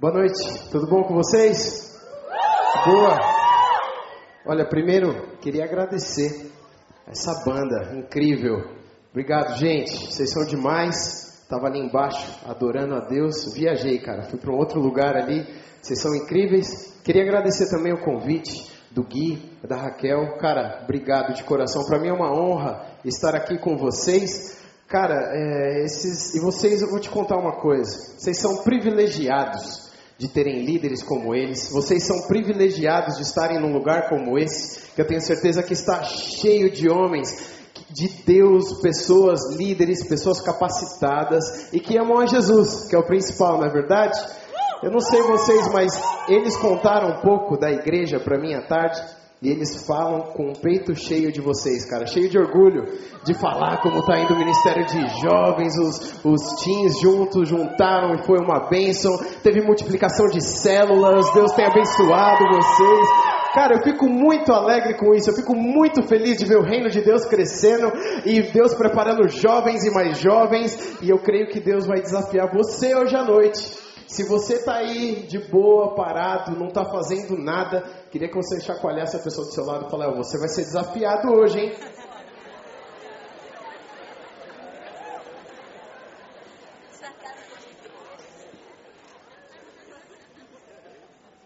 Boa noite, tudo bom com vocês? Boa! Olha, primeiro queria agradecer essa banda incrível. Obrigado, gente, vocês são demais. Tava ali embaixo adorando a Deus. Viajei, cara, fui para um outro lugar ali. Vocês são incríveis. Queria agradecer também o convite do Gui, da Raquel. Cara, obrigado de coração. Para mim é uma honra estar aqui com vocês. Cara, é, esses e vocês, eu vou te contar uma coisa. Vocês são privilegiados de terem líderes como eles. Vocês são privilegiados de estarem num lugar como esse, que eu tenho certeza que está cheio de homens de Deus, pessoas líderes, pessoas capacitadas e que amam a Jesus, que é o principal, não é verdade? Eu não sei vocês, mas eles contaram um pouco da igreja para mim à tarde. E eles falam com o peito cheio de vocês, cara, cheio de orgulho de falar como está indo o ministério de jovens, os, os teens juntos juntaram e foi uma bênção. Teve multiplicação de células, Deus tem abençoado vocês. Cara, eu fico muito alegre com isso, eu fico muito feliz de ver o reino de Deus crescendo e Deus preparando jovens e mais jovens. E eu creio que Deus vai desafiar você hoje à noite se você está aí de boa, parado, não está fazendo nada, queria que você chacoalhasse a pessoa do seu lado e falasse: você vai ser desafiado hoje, hein?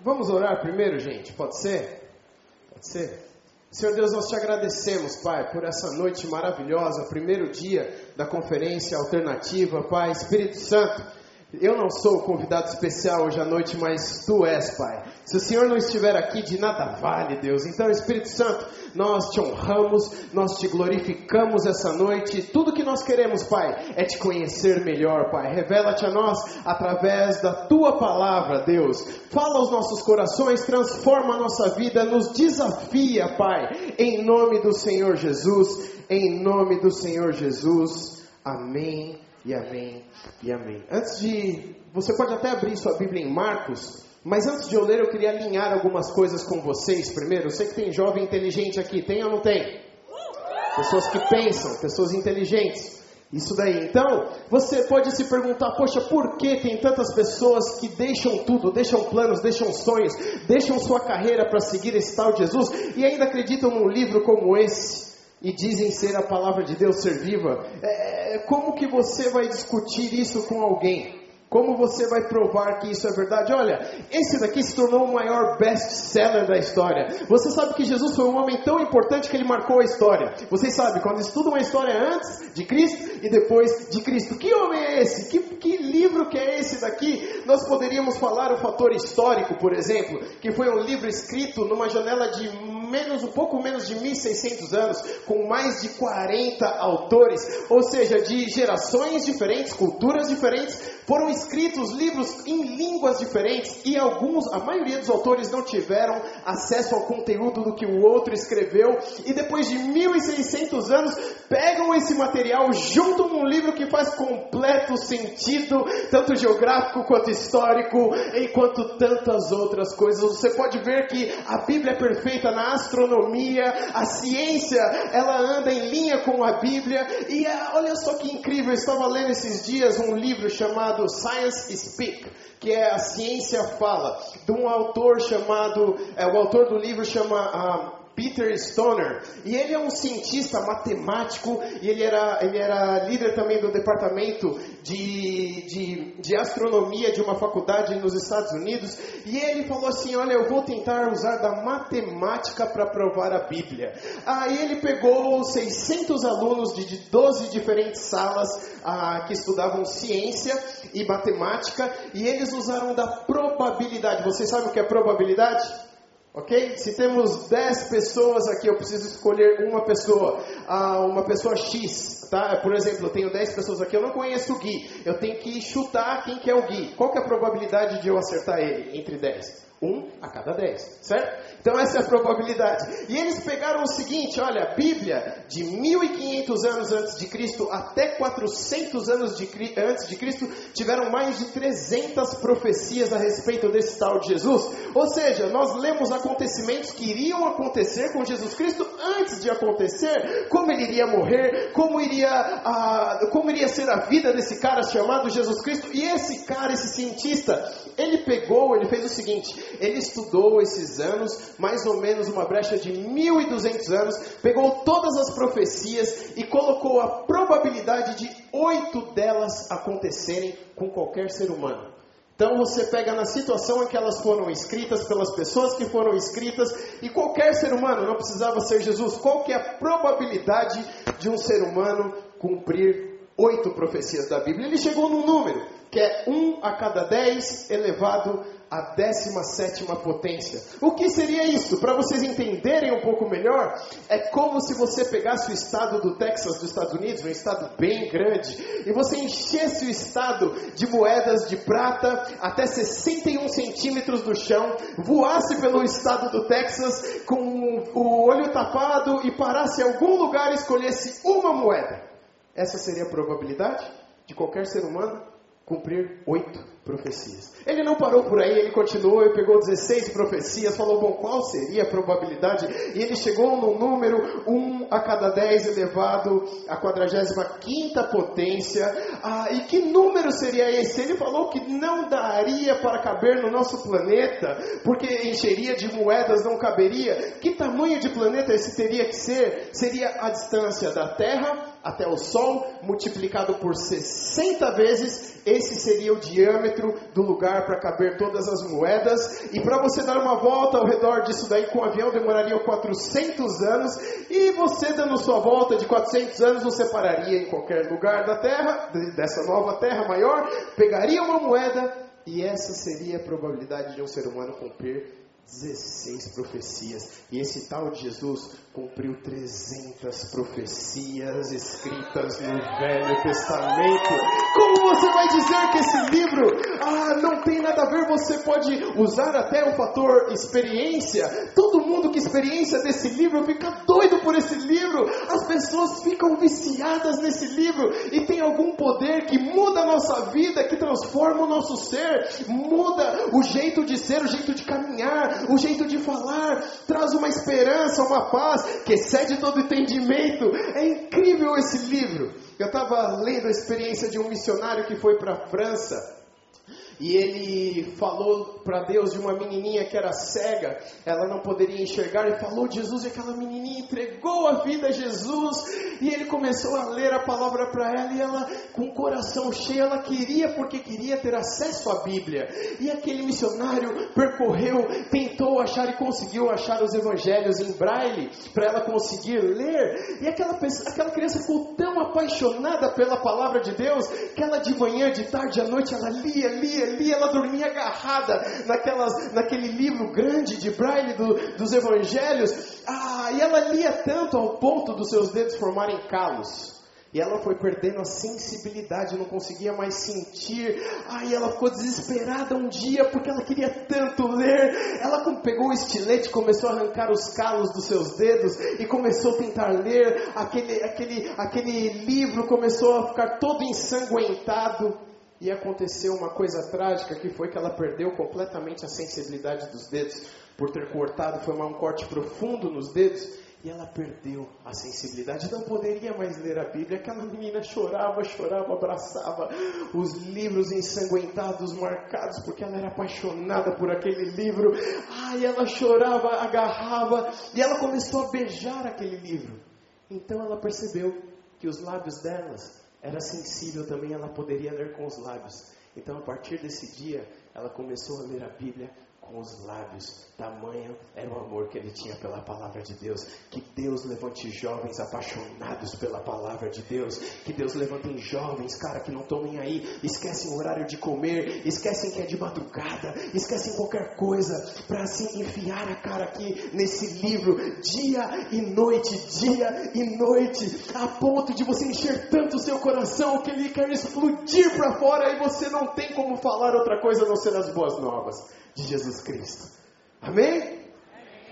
Vamos orar primeiro, gente? Pode ser? Pode ser? Senhor Deus, nós te agradecemos, Pai, por essa noite maravilhosa, primeiro dia da conferência alternativa, Pai, Espírito Santo. Eu não sou o convidado especial hoje à noite, mas tu és, Pai. Se o Senhor não estiver aqui, de nada vale, Deus. Então, Espírito Santo, nós te honramos, nós te glorificamos essa noite. Tudo que nós queremos, Pai, é te conhecer melhor, Pai. Revela-te a nós através da tua palavra, Deus. Fala aos nossos corações, transforma a nossa vida, nos desafia, Pai. Em nome do Senhor Jesus, em nome do Senhor Jesus. Amém e amém e amém. Antes de. Você pode até abrir sua Bíblia em Marcos, mas antes de eu ler, eu queria alinhar algumas coisas com vocês primeiro. Eu sei que tem jovem inteligente aqui, tem ou não tem? Pessoas que pensam, pessoas inteligentes. Isso daí. Então, você pode se perguntar: poxa, por que tem tantas pessoas que deixam tudo, deixam planos, deixam sonhos, deixam sua carreira para seguir esse tal Jesus e ainda acreditam num livro como esse? E dizem ser a palavra de Deus ser viva, é, como que você vai discutir isso com alguém? Como você vai provar que isso é verdade? Olha, esse daqui se tornou o maior best-seller da história. Você sabe que Jesus foi um homem tão importante que ele marcou a história. Vocês sabem, quando estudam uma história antes de Cristo e depois de Cristo. Que homem é esse? Que, que livro que é esse daqui? Nós poderíamos falar o fator histórico, por exemplo, que foi um livro escrito numa janela de menos, um pouco menos de 1600 anos, com mais de 40 autores, ou seja, de gerações diferentes, culturas diferentes, foram escritos livros em línguas diferentes e alguns, a maioria dos autores não tiveram acesso ao conteúdo do que o outro escreveu e depois de 1600 anos pegam esse material, juntam num livro que faz completo sentido, tanto geográfico quanto histórico, enquanto tantas outras coisas. Você pode ver que a Bíblia é perfeita na astronomia, a ciência, ela anda em linha com a Bíblia. E é, olha só que incrível, eu estava lendo esses dias um livro chamado Science Speak, que é a ciência fala, de um autor chamado, é, o autor do livro chama uh, Peter Stoner, e ele é um cientista matemático, e ele era, ele era líder também do departamento de, de, de astronomia de uma faculdade nos Estados Unidos, e ele falou assim, olha, eu vou tentar usar da matemática para provar a Bíblia. Aí ele pegou 600 alunos de, de 12 diferentes salas ah, que estudavam ciência e matemática, e eles usaram da probabilidade. Vocês sabem o que é probabilidade? Ok? Se temos 10 pessoas aqui, eu preciso escolher uma pessoa, ah, uma pessoa X, tá? Por exemplo, eu tenho 10 pessoas aqui, eu não conheço o Gui, eu tenho que chutar quem que é o Gui. Qual que é a probabilidade de eu acertar ele entre 10? Um a cada dez, certo? Então essa é a probabilidade. E eles pegaram o seguinte, olha, a Bíblia de 1500 anos antes de Cristo até 400 anos de, antes de Cristo tiveram mais de 300 profecias a respeito desse tal de Jesus. Ou seja, nós lemos acontecimentos que iriam acontecer com Jesus Cristo antes de acontecer, como ele iria morrer, como iria, como iria ser a vida desse cara chamado Jesus Cristo. E esse cara, esse cientista, ele pegou, ele fez o seguinte: ele estudou esses anos, mais ou menos uma brecha de 1200 anos, pegou todas as profecias e colocou a probabilidade de oito delas acontecerem com qualquer ser humano. Então você pega na situação em que elas foram escritas, pelas pessoas que foram escritas, e qualquer ser humano, não precisava ser Jesus, qual que é a probabilidade de um ser humano cumprir oito profecias da Bíblia? Ele chegou num número, que é um a cada dez elevado a 17 potência. O que seria isso? Para vocês entenderem um pouco melhor, é como se você pegasse o estado do Texas, dos Estados Unidos, um estado bem grande, e você enchesse o estado de moedas de prata até 61 centímetros do chão, voasse pelo estado do Texas com o olho tapado e parasse em algum lugar e escolhesse uma moeda. Essa seria a probabilidade de qualquer ser humano cumprir oito profecias. Ele não parou por aí, ele continuou e pegou 16 profecias, falou, bom, qual seria a probabilidade? E ele chegou no número 1 a cada 10 elevado à 45 potência. Ah, e que número seria esse? Ele falou que não daria para caber no nosso planeta, porque encheria de moedas, não caberia. Que tamanho de planeta esse teria que ser? Seria a distância da Terra até o Sol, multiplicado por 60 vezes, esse seria o diâmetro do lugar para caber todas as moedas. E para você dar uma volta ao redor disso daí com o avião demoraria 400 anos. E você dando sua volta de 400 anos, você pararia em qualquer lugar da Terra, dessa nova Terra maior, pegaria uma moeda e essa seria a probabilidade de um ser humano cumprir 16 profecias. E esse tal de Jesus cumpriu 300 profecias escritas no Velho Testamento. Como você vai dizer que esse livro ah, não tem nada a ver? Você pode usar até o fator experiência. Todo mundo que experiência desse livro fica doido por esse livro. As pessoas ficam viciadas nesse livro e tem algum poder que muda a nossa vida, que transforma o nosso ser, muda o jeito de ser, o jeito de caminhar o jeito de falar, traz uma esperança, uma paz que excede todo entendimento. É incrível esse livro. Eu estava lendo a experiência de um missionário que foi para a França e ele falou para Deus de uma menininha que era cega, ela não poderia enxergar, e falou Jesus, e aquela menininha entregou a vida a Jesus, e ele começou a ler a palavra para ela, e ela, com o coração cheio, ela queria, porque queria ter acesso à Bíblia, e aquele missionário percorreu, tentou achar e conseguiu achar os evangelhos em braille, para ela conseguir ler, e aquela, aquela criança ficou tão apaixonada pela palavra de Deus, que ela de manhã, de tarde, à noite, ela lia, lia, ali ela dormia agarrada naquelas, naquele livro grande de braille do, dos evangelhos. Ah, e ela lia tanto ao ponto dos seus dedos formarem calos. E ela foi perdendo a sensibilidade, não conseguia mais sentir. Aí ela ficou desesperada um dia porque ela queria tanto ler. Ela pegou o estilete, começou a arrancar os calos dos seus dedos e começou a tentar ler. Aquele, aquele, aquele livro começou a ficar todo ensanguentado. E aconteceu uma coisa trágica que foi que ela perdeu completamente a sensibilidade dos dedos por ter cortado, foi um corte profundo nos dedos e ela perdeu a sensibilidade, não poderia mais ler a Bíblia. Aquela menina chorava, chorava, abraçava os livros ensanguentados, marcados, porque ela era apaixonada por aquele livro. Ai, ela chorava, agarrava e ela começou a beijar aquele livro. Então ela percebeu que os lábios delas era sensível também, ela poderia ler com os lábios. Então, a partir desse dia, ela começou a ler a Bíblia com os lábios. Tamanho era o amor que ele tinha pela palavra de Deus. Que Deus levante jovens apaixonados pela palavra de Deus. Que Deus levante jovens, cara, que não estão nem aí, esquecem o horário de comer, esquecem que é de madrugada, esquecem qualquer coisa para se enfiar a cara aqui nesse livro, dia e noite, dia e noite, a ponto de você encher tanto o seu coração que ele quer explodir para fora e você não tem como falar outra coisa a não ser as boas novas de Jesus Cristo. Amém?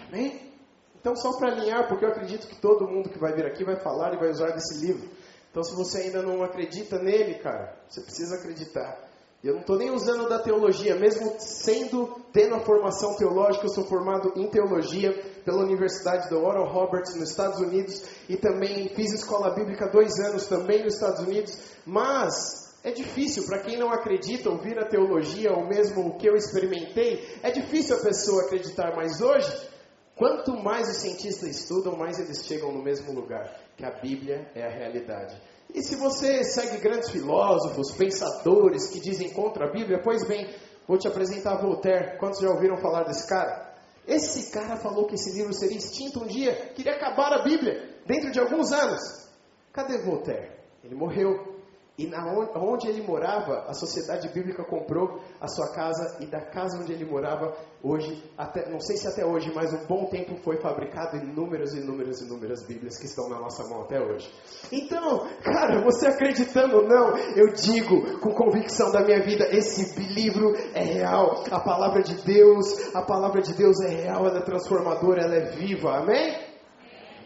Amém? Então, só para alinhar, porque eu acredito que todo mundo que vai vir aqui vai falar e vai usar desse livro. Então, se você ainda não acredita nele, cara, você precisa acreditar. Eu não estou nem usando da teologia, mesmo sendo, tendo a formação teológica, eu sou formado em teologia pela Universidade do Oral Roberts nos Estados Unidos e também fiz escola bíblica dois anos também nos Estados Unidos, mas é difícil para quem não acredita ouvir a teologia ou mesmo o que eu experimentei, é difícil a pessoa acreditar, mas hoje, quanto mais os cientistas estudam, mais eles chegam no mesmo lugar, que a Bíblia é a realidade. E se você segue grandes filósofos, pensadores que dizem contra a Bíblia, pois bem, vou te apresentar Voltaire. Quantos já ouviram falar desse cara? Esse cara falou que esse livro seria extinto um dia, queria acabar a Bíblia dentro de alguns anos. Cadê Voltaire? Ele morreu. E na onde ele morava, a sociedade bíblica comprou a sua casa e da casa onde ele morava, hoje, até, não sei se até hoje, mas um bom tempo foi fabricado inúmeras, inúmeras, inúmeras Bíblias que estão na nossa mão até hoje. Então, cara, você acreditando ou não, eu digo com convicção da minha vida, esse livro é real. A palavra de Deus, a palavra de Deus é real, ela é transformadora, ela é viva. Amém?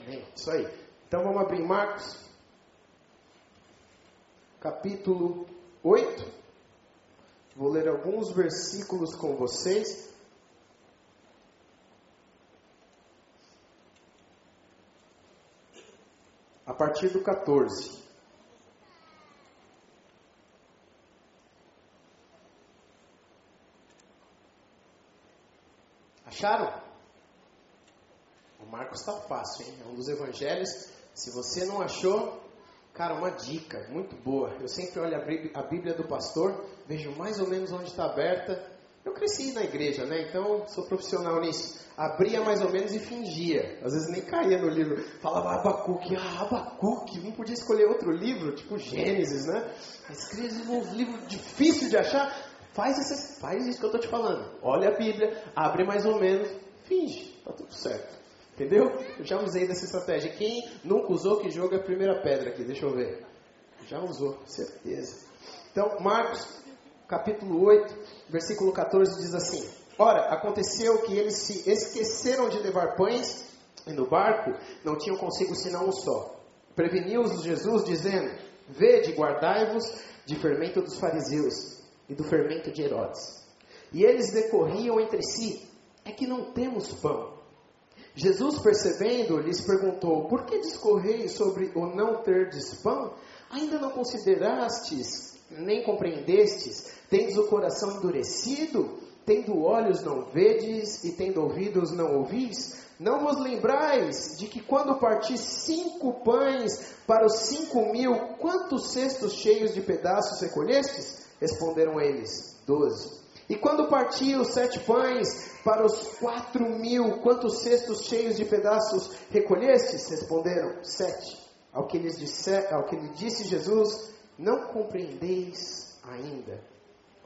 Amém. Isso aí. Então vamos abrir Marcos capítulo 8. Vou ler alguns versículos com vocês. A partir do 14. Acharam? O Marcos está fácil, hein? É um dos evangelhos. Se você não achou, Cara, uma dica muito boa. Eu sempre olho a Bíblia do pastor, vejo mais ou menos onde está aberta. Eu cresci na igreja, né? Então sou profissional nisso. Abria mais ou menos e fingia. Às vezes nem caía no livro. Falava Abacuque, ah, Abacuque. Não podia escolher outro livro, tipo Gênesis, né? Escreve um livro difícil de achar. Faz, esse, faz isso que eu estou te falando. Olha a Bíblia, abre mais ou menos, finge. Tá tudo certo. Entendeu? Eu já usei dessa estratégia. Quem nunca usou, que joga a primeira pedra aqui. Deixa eu ver. Já usou, certeza. Então, Marcos, capítulo 8, versículo 14, diz assim: Ora, aconteceu que eles se esqueceram de levar pães, e no barco não tinham consigo senão um só. Preveniu-os Jesus, dizendo: Vede, guardai-vos de fermento dos fariseus e do fermento de Herodes. E eles decorriam entre si: É que não temos pão. Jesus, percebendo, lhes perguntou: Por que discorreis sobre o não ter pão? Ainda não considerastes, nem compreendestes? Tendes o coração endurecido? Tendo olhos não vedes e tendo ouvidos não ouvis? Não vos lembrais de que quando parti cinco pães para os cinco mil, quantos cestos cheios de pedaços recolhestes? Responderam eles: Doze. E quando partiu os sete pães para os quatro mil, quantos cestos cheios de pedaços recolhestes? Responderam, sete. Ao que, lhes disse, ao que lhe disse Jesus, não compreendeis ainda.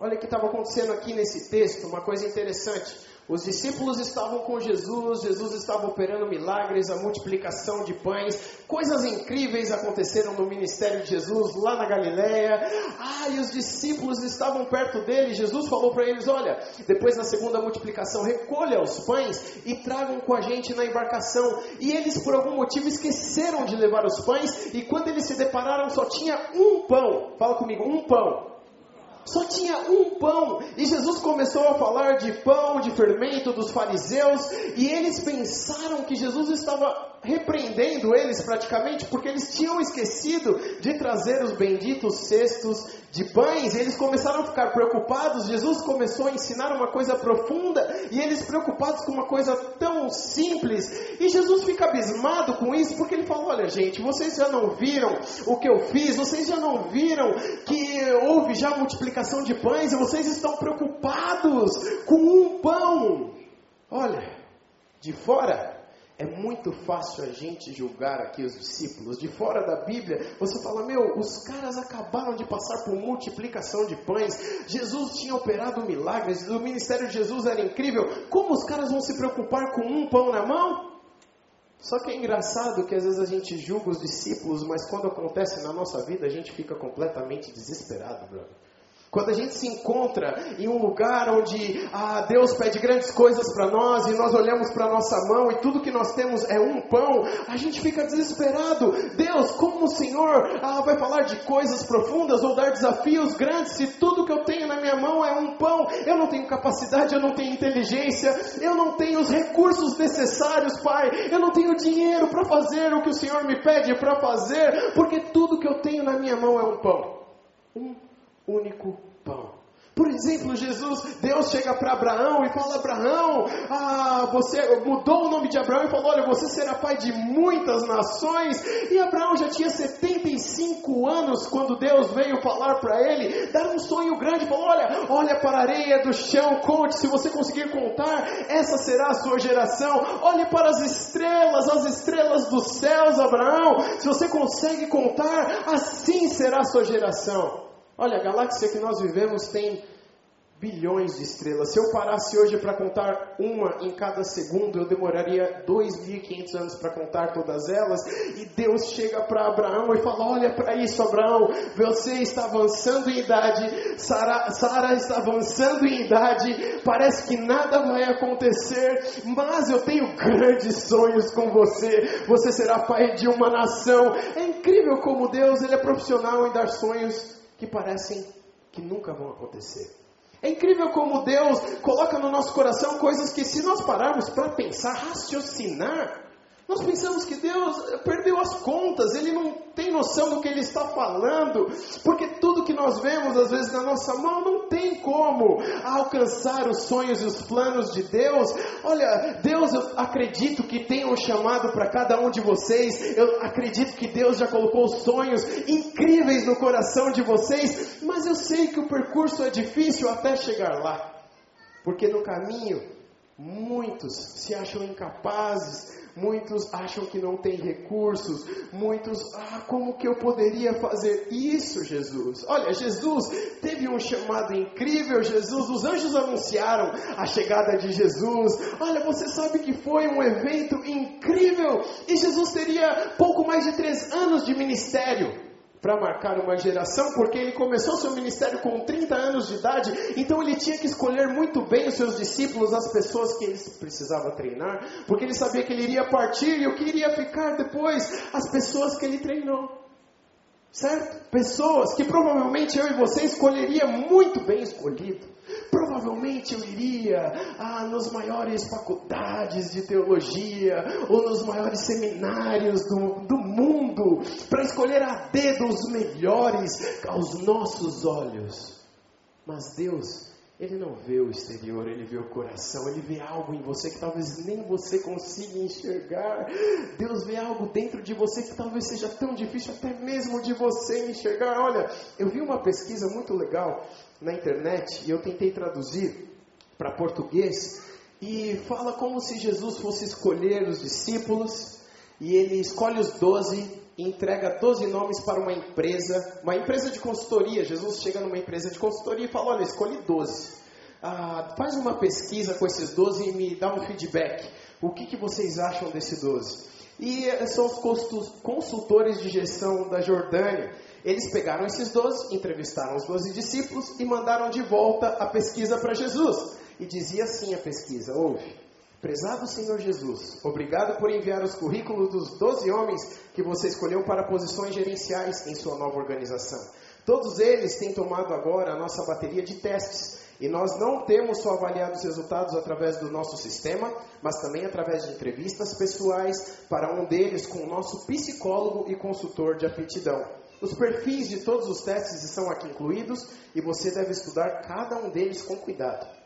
Olha o que estava acontecendo aqui nesse texto, uma coisa interessante. Os discípulos estavam com Jesus, Jesus estava operando milagres, a multiplicação de pães, coisas incríveis aconteceram no ministério de Jesus lá na Galiléia. Ah, e os discípulos estavam perto dele. Jesus falou para eles: Olha, depois da segunda multiplicação, recolha os pães e tragam com a gente na embarcação. E eles, por algum motivo, esqueceram de levar os pães, e quando eles se depararam, só tinha um pão. Fala comigo, um pão. Só tinha um pão. E Jesus começou a falar de pão, de fermento dos fariseus. E eles pensaram que Jesus estava repreendendo eles praticamente, porque eles tinham esquecido de trazer os benditos cestos de pães. Eles começaram a ficar preocupados. Jesus começou a ensinar uma coisa profunda. E eles preocupados com uma coisa tão simples. E Jesus fica abismado com isso, porque ele falou: Olha, gente, vocês já não viram o que eu fiz? Vocês já não viram que houve já multiplicação de pães? E vocês estão preocupados com um pão. Olha, de fora é muito fácil a gente julgar aqui os discípulos. De fora da Bíblia, você fala: Meu, os caras acabaram de passar por multiplicação de pães. Jesus tinha operado milagres. O ministério de Jesus era incrível. Como os caras vão se preocupar com um pão na mão? Só que é engraçado que às vezes a gente julga os discípulos, mas quando acontece na nossa vida, a gente fica completamente desesperado, brother. Quando a gente se encontra em um lugar onde ah, Deus pede grandes coisas para nós e nós olhamos para a nossa mão e tudo que nós temos é um pão, a gente fica desesperado. Deus, como o Senhor ah, vai falar de coisas profundas ou dar desafios grandes se tudo que eu tenho na minha mão é um pão? Eu não tenho capacidade, eu não tenho inteligência, eu não tenho os recursos necessários, Pai, eu não tenho dinheiro para fazer o que o Senhor me pede para fazer, porque tudo que eu tenho na minha mão é um pão. Um único pão. Por exemplo, Jesus, Deus chega para Abraão e fala: Abraão, ah, você mudou o nome de Abraão e falou: Olha, você será pai de muitas nações. E Abraão já tinha 75 anos quando Deus veio falar para ele, dar um sonho grande: falou: Olha, olha para a areia do chão, conte, se você conseguir contar, essa será a sua geração. Olhe para as estrelas, as estrelas dos céus, Abraão, se você consegue contar, assim será a sua geração. Olha, a galáxia que nós vivemos tem bilhões de estrelas. Se eu parasse hoje para contar uma em cada segundo, eu demoraria 2.500 anos para contar todas elas. E Deus chega para Abraão e fala: Olha para isso, Abraão, você está avançando em idade, Sara, Sara está avançando em idade, parece que nada vai acontecer, mas eu tenho grandes sonhos com você. Você será pai de uma nação. É incrível como Deus ele é profissional em dar sonhos que parecem que nunca vão acontecer. É incrível como Deus coloca no nosso coração coisas que, se nós pararmos para pensar, raciocinar, nós pensamos que Deus perdeu as contas, Ele não tem noção do que Ele está falando, porque tudo que nós vemos às vezes na nossa mão não tem como alcançar os sonhos e os planos de Deus. Olha, Deus, eu acredito que tem um chamado para cada um de vocês, eu acredito que Deus já colocou sonhos incríveis no coração de vocês, mas eu sei que o percurso é difícil até chegar lá, porque no caminho muitos se acham incapazes, muitos acham que não tem recursos, muitos, ah, como que eu poderia fazer isso, Jesus? Olha, Jesus teve um chamado incrível, Jesus, os anjos anunciaram a chegada de Jesus. Olha, você sabe que foi um evento incrível e Jesus teria pouco mais de três anos de ministério para marcar uma geração, porque ele começou seu ministério com 30 anos de idade, então ele tinha que escolher muito bem os seus discípulos, as pessoas que ele precisava treinar, porque ele sabia que ele iria partir e o que iria ficar depois, as pessoas que ele treinou. Certo? Pessoas que provavelmente eu e você escolheria muito bem escolhido. Provavelmente eu iria ah, nos maiores faculdades de teologia ou nos maiores seminários do, do mundo para escolher a dedo os melhores aos nossos olhos. Mas Deus, Ele não vê o exterior, Ele vê o coração, Ele vê algo em você que talvez nem você consiga enxergar. Deus vê algo dentro de você que talvez seja tão difícil até mesmo de você enxergar. Olha, eu vi uma pesquisa muito legal na internet e eu tentei traduzir para português e fala como se Jesus fosse escolher os discípulos e ele escolhe os doze e entrega doze nomes para uma empresa, uma empresa de consultoria. Jesus chega numa empresa de consultoria e fala: Olha, escolhi doze. Ah, faz uma pesquisa com esses doze e me dá um feedback. O que, que vocês acham desse doze? E eh, são os consultores de gestão da Jordânia. Eles pegaram esses doze, entrevistaram os doze discípulos e mandaram de volta a pesquisa para Jesus. E dizia assim a pesquisa: ouve. Prezado Senhor Jesus, obrigado por enviar os currículos dos doze homens que você escolheu para posições gerenciais em sua nova organização. Todos eles têm tomado agora a nossa bateria de testes e nós não temos só avaliado os resultados através do nosso sistema, mas também através de entrevistas pessoais para um deles com o nosso psicólogo e consultor de aptidão. Os perfis de todos os testes estão aqui incluídos e você deve estudar cada um deles com cuidado.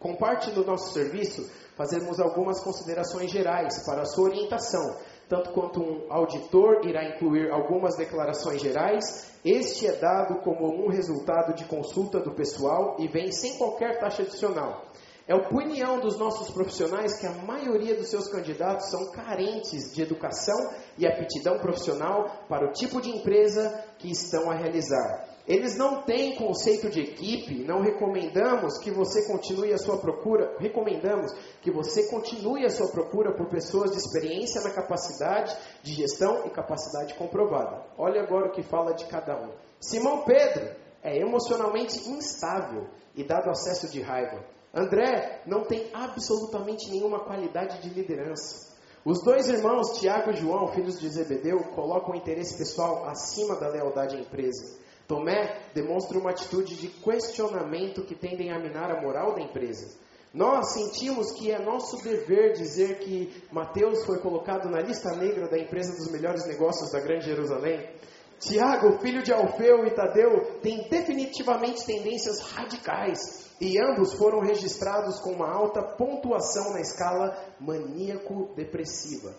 Com parte do nosso serviço, fazemos algumas considerações gerais para a sua orientação, tanto quanto um auditor irá incluir algumas declarações gerais, este é dado como um resultado de consulta do pessoal e vem sem qualquer taxa adicional. É opinião dos nossos profissionais que a maioria dos seus candidatos são carentes de educação e aptidão profissional para o tipo de empresa que estão a realizar. Eles não têm conceito de equipe, não recomendamos que você continue a sua procura, recomendamos que você continue a sua procura por pessoas de experiência na capacidade de gestão e capacidade comprovada. Olha agora o que fala de cada um. Simão Pedro, é emocionalmente instável e dado acesso de raiva. André não tem absolutamente nenhuma qualidade de liderança. Os dois irmãos, Tiago e João, filhos de Zebedeu, colocam o interesse pessoal acima da lealdade à empresa. Tomé demonstra uma atitude de questionamento que tendem a minar a moral da empresa. Nós sentimos que é nosso dever dizer que Mateus foi colocado na lista negra da empresa dos melhores negócios da Grande Jerusalém. Tiago, filho de Alfeu e Tadeu, tem definitivamente tendências radicais e ambos foram registrados com uma alta pontuação na escala maníaco-depressiva.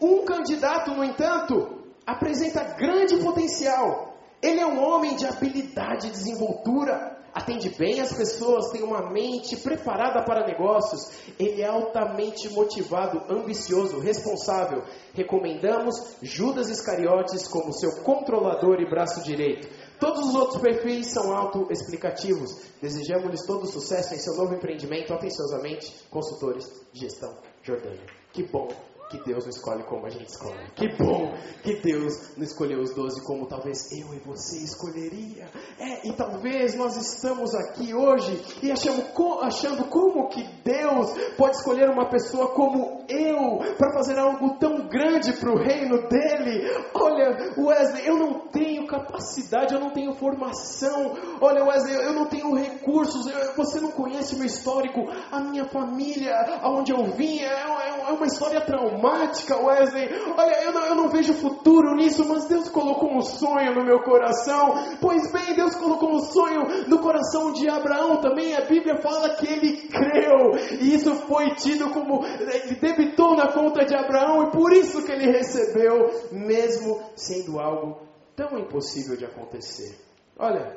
Um candidato, no entanto, apresenta grande potencial. Ele é um homem de habilidade e desenvoltura, atende bem as pessoas, tem uma mente preparada para negócios. Ele é altamente motivado, ambicioso, responsável. Recomendamos Judas Iscariotes como seu controlador e braço direito. Todos os outros perfis são autoexplicativos. Desejamos-lhes todo sucesso em seu novo empreendimento, atenciosamente, consultores de gestão Jordânia. Que bom que Deus não escolhe como a gente escolhe. Que bom que Deus não escolheu os doze como talvez eu e você escolheria. É, e talvez nós estamos aqui hoje e achamos, achando como que Deus pode escolher uma pessoa como eu para fazer algo tão grande para o reino dele. Olha, Wesley, eu não tenho capacidade, eu não tenho formação. Olha, Wesley, eu não tenho recursos. Eu, você não conhece meu histórico, a minha família, aonde eu vim, é, é, é uma história traumática, Wesley. Olha, eu não, eu não vejo futuro nisso, mas Deus colocou um sonho no meu coração. Pois bem, Deus colocou um sonho no coração de Abraão também. A Bíblia fala que ele creu, e isso foi tido como. Ele debitou na conta de Abraão, e por isso que ele recebeu, mesmo sendo algo tão impossível de acontecer. Olha,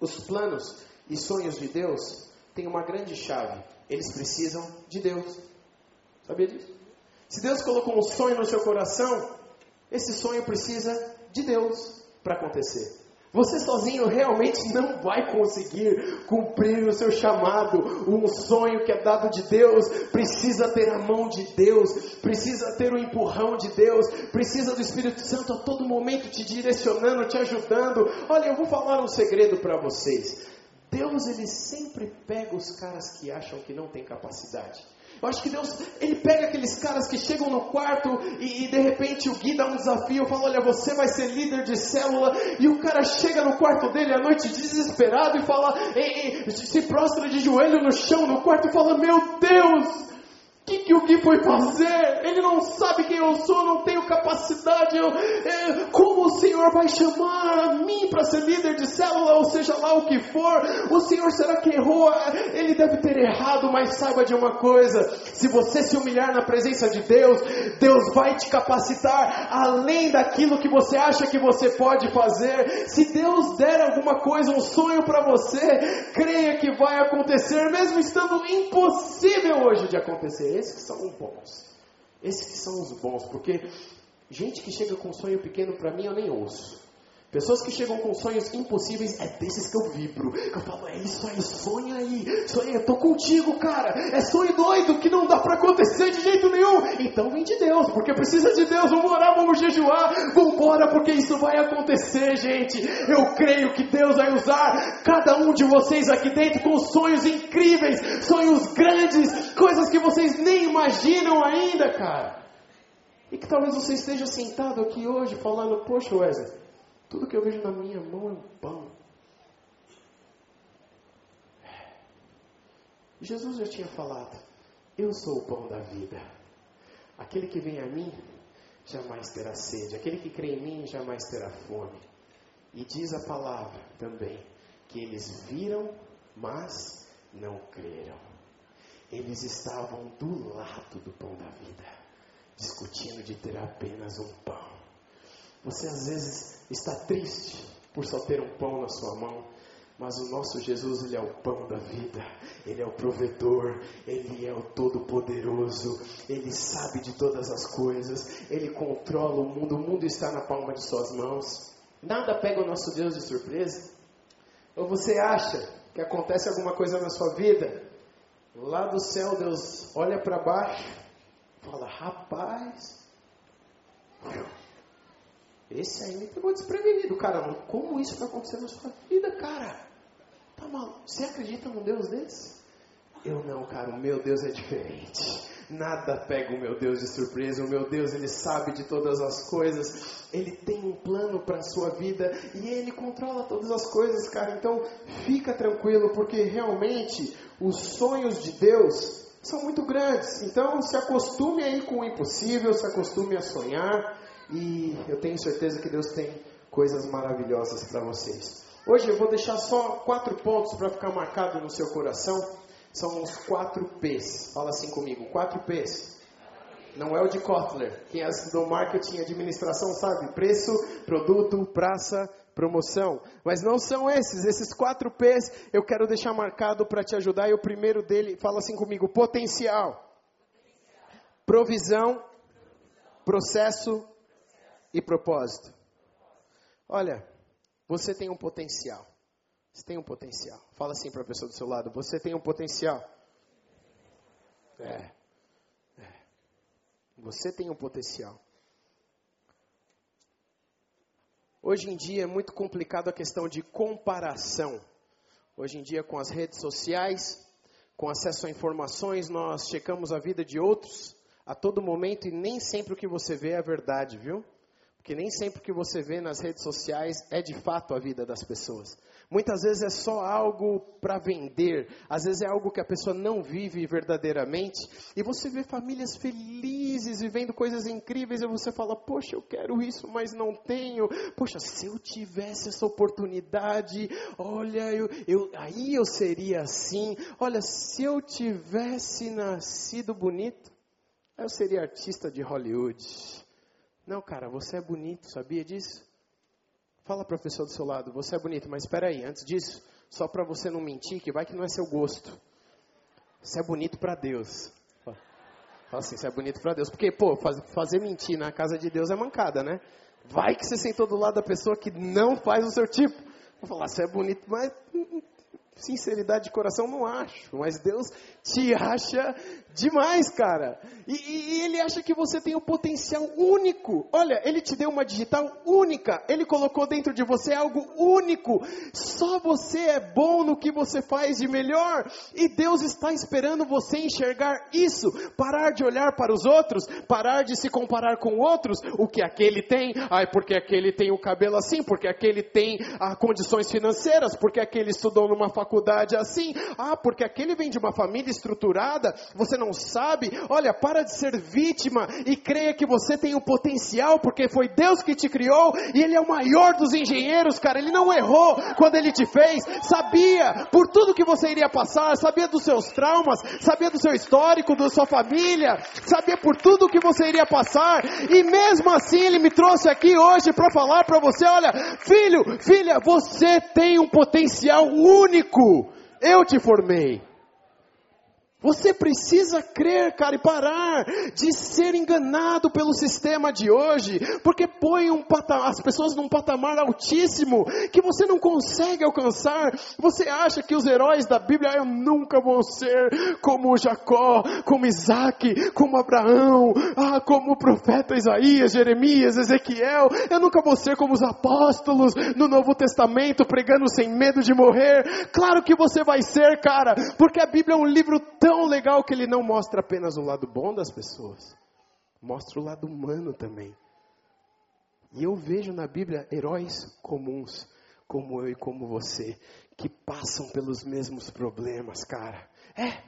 os planos e sonhos de Deus têm uma grande chave. Eles precisam de Deus. Sabia disso? Se Deus colocou um sonho no seu coração, esse sonho precisa de Deus para acontecer. Você sozinho realmente não vai conseguir cumprir o seu chamado. Um sonho que é dado de Deus precisa ter a mão de Deus, precisa ter o empurrão de Deus, precisa do Espírito Santo a todo momento te direcionando, te ajudando. Olha, eu vou falar um segredo para vocês. Deus ele sempre pega os caras que acham que não tem capacidade. Eu acho que Deus, Ele pega aqueles caras que chegam no quarto e, e, de repente o Gui dá um desafio, fala, olha, você vai ser líder de célula, e o cara chega no quarto dele à noite desesperado e fala, se prostra de joelho no chão no quarto e fala, meu Deus, que, que o Gui foi fazer? Ele não sabe quem eu sou, não tenho capacidade. Eu, é, como o Senhor vai chamar a mim para ser líder de célula, ou seja lá o que for? O Senhor será que errou? Ele deve ter errado, mas saiba de uma coisa: se você se humilhar na presença de Deus, Deus vai te capacitar além daquilo que você acha que você pode fazer. Se Deus der alguma coisa, um sonho para você, creia que vai acontecer, mesmo estando impossível hoje de acontecer esses que são os bons. Esses que são os bons, porque gente que chega com um sonho pequeno para mim eu nem ouço. Pessoas que chegam com sonhos impossíveis, é desses que eu vibro. Eu falo, é isso aí, sonha aí, sonha, eu tô contigo, cara. É sonho doido que não dá para acontecer de jeito nenhum. Então vem de Deus, porque precisa de Deus. Vamos orar, vamos jejuar, vamos embora, porque isso vai acontecer, gente. Eu creio que Deus vai usar cada um de vocês aqui dentro com sonhos incríveis, sonhos grandes, coisas que vocês nem imaginam ainda, cara. E que talvez você esteja sentado aqui hoje falando, poxa, Wesley. Tudo que eu vejo na minha mão é um pão. Jesus já tinha falado: Eu sou o pão da vida. Aquele que vem a mim jamais terá sede. Aquele que crê em mim jamais terá fome. E diz a palavra também que eles viram, mas não creram. Eles estavam do lado do pão da vida, discutindo de ter apenas um pão. Você às vezes está triste por só ter um pão na sua mão, mas o nosso Jesus, Ele é o pão da vida, Ele é o provedor, Ele é o todo-poderoso, Ele sabe de todas as coisas, Ele controla o mundo, o mundo está na palma de Suas mãos. Nada pega o nosso Deus de surpresa. Ou você acha que acontece alguma coisa na sua vida? Lá do céu, Deus olha para baixo, fala: Rapaz, Esse aí me pegou desprevenido, cara. Como isso vai acontecer na sua vida, cara? Tá maluco? Você acredita num Deus desse? Eu não, cara. O meu Deus é diferente. Nada pega o meu Deus de surpresa. O meu Deus, ele sabe de todas as coisas. Ele tem um plano para a sua vida e ele controla todas as coisas, cara. Então, fica tranquilo, porque realmente os sonhos de Deus são muito grandes. Então, se acostume aí com o impossível, se acostume a sonhar e eu tenho certeza que Deus tem coisas maravilhosas para vocês. Hoje eu vou deixar só quatro pontos para ficar marcado no seu coração. São os quatro P's. Fala assim comigo, quatro P's. Não é o de Kotler. Quem é do marketing e administração sabe. Preço, produto, praça, promoção. Mas não são esses. Esses quatro P's eu quero deixar marcado para te ajudar. E o primeiro dele, fala assim comigo, potencial. Provisão, processo e propósito. Olha, você tem um potencial. Você tem um potencial. Fala assim para a pessoa do seu lado: você tem um potencial. É. é. Você tem um potencial. Hoje em dia é muito complicado a questão de comparação. Hoje em dia, com as redes sociais, com acesso a informações, nós checamos a vida de outros a todo momento e nem sempre o que você vê é a verdade, viu? Porque nem sempre o que você vê nas redes sociais é de fato a vida das pessoas. Muitas vezes é só algo para vender, às vezes é algo que a pessoa não vive verdadeiramente. E você vê famílias felizes vivendo coisas incríveis e você fala: Poxa, eu quero isso, mas não tenho. Poxa, se eu tivesse essa oportunidade, olha, eu, eu, aí eu seria assim. Olha, se eu tivesse nascido bonito, eu seria artista de Hollywood. Não, cara, você é bonito, sabia disso? Fala para a pessoa do seu lado, você é bonito, mas espera aí, antes disso, só para você não mentir, que vai que não é seu gosto. Você é bonito para Deus. Fala assim, você é bonito para Deus. Porque, pô, faz, fazer mentir na casa de Deus é mancada, né? Vai que você sentou do lado da pessoa que não faz o seu tipo. Vou falar, você é bonito, mas sinceridade de coração, não acho. Mas Deus te acha demais, cara. E, e, ele acha que você tem um potencial único. Olha, ele te deu uma digital única. Ele colocou dentro de você algo único. Só você é bom no que você faz de melhor. E Deus está esperando você enxergar isso. Parar de olhar para os outros. Parar de se comparar com outros. O que aquele tem. Ai, porque aquele tem o cabelo assim. Porque aquele tem ah, condições financeiras. Porque aquele estudou numa faculdade assim. Ah, porque aquele vem de uma família estruturada. Você não sabe, olha, para de ser vítima e creia que você tem o potencial, porque foi Deus que te criou e Ele é o maior dos engenheiros, cara. Ele não errou quando Ele te fez, sabia por tudo que você iria passar, sabia dos seus traumas, sabia do seu histórico, da sua família, sabia por tudo que você iria passar e mesmo assim Ele me trouxe aqui hoje para falar para você: olha, filho, filha, você tem um potencial único. Eu te formei. Você precisa crer, cara, e parar de ser enganado pelo sistema de hoje, porque põe um as pessoas num patamar altíssimo que você não consegue alcançar. Você acha que os heróis da Bíblia eu nunca vou ser como Jacó, como Isaac, como Abraão, ah, como o profeta Isaías, Jeremias, Ezequiel. Eu nunca vou ser como os apóstolos no Novo Testamento, pregando sem medo de morrer. Claro que você vai ser, cara, porque a Bíblia é um livro tão tão legal que ele não mostra apenas o lado bom das pessoas, mostra o lado humano também. E eu vejo na Bíblia heróis comuns, como eu e como você, que passam pelos mesmos problemas, cara. É,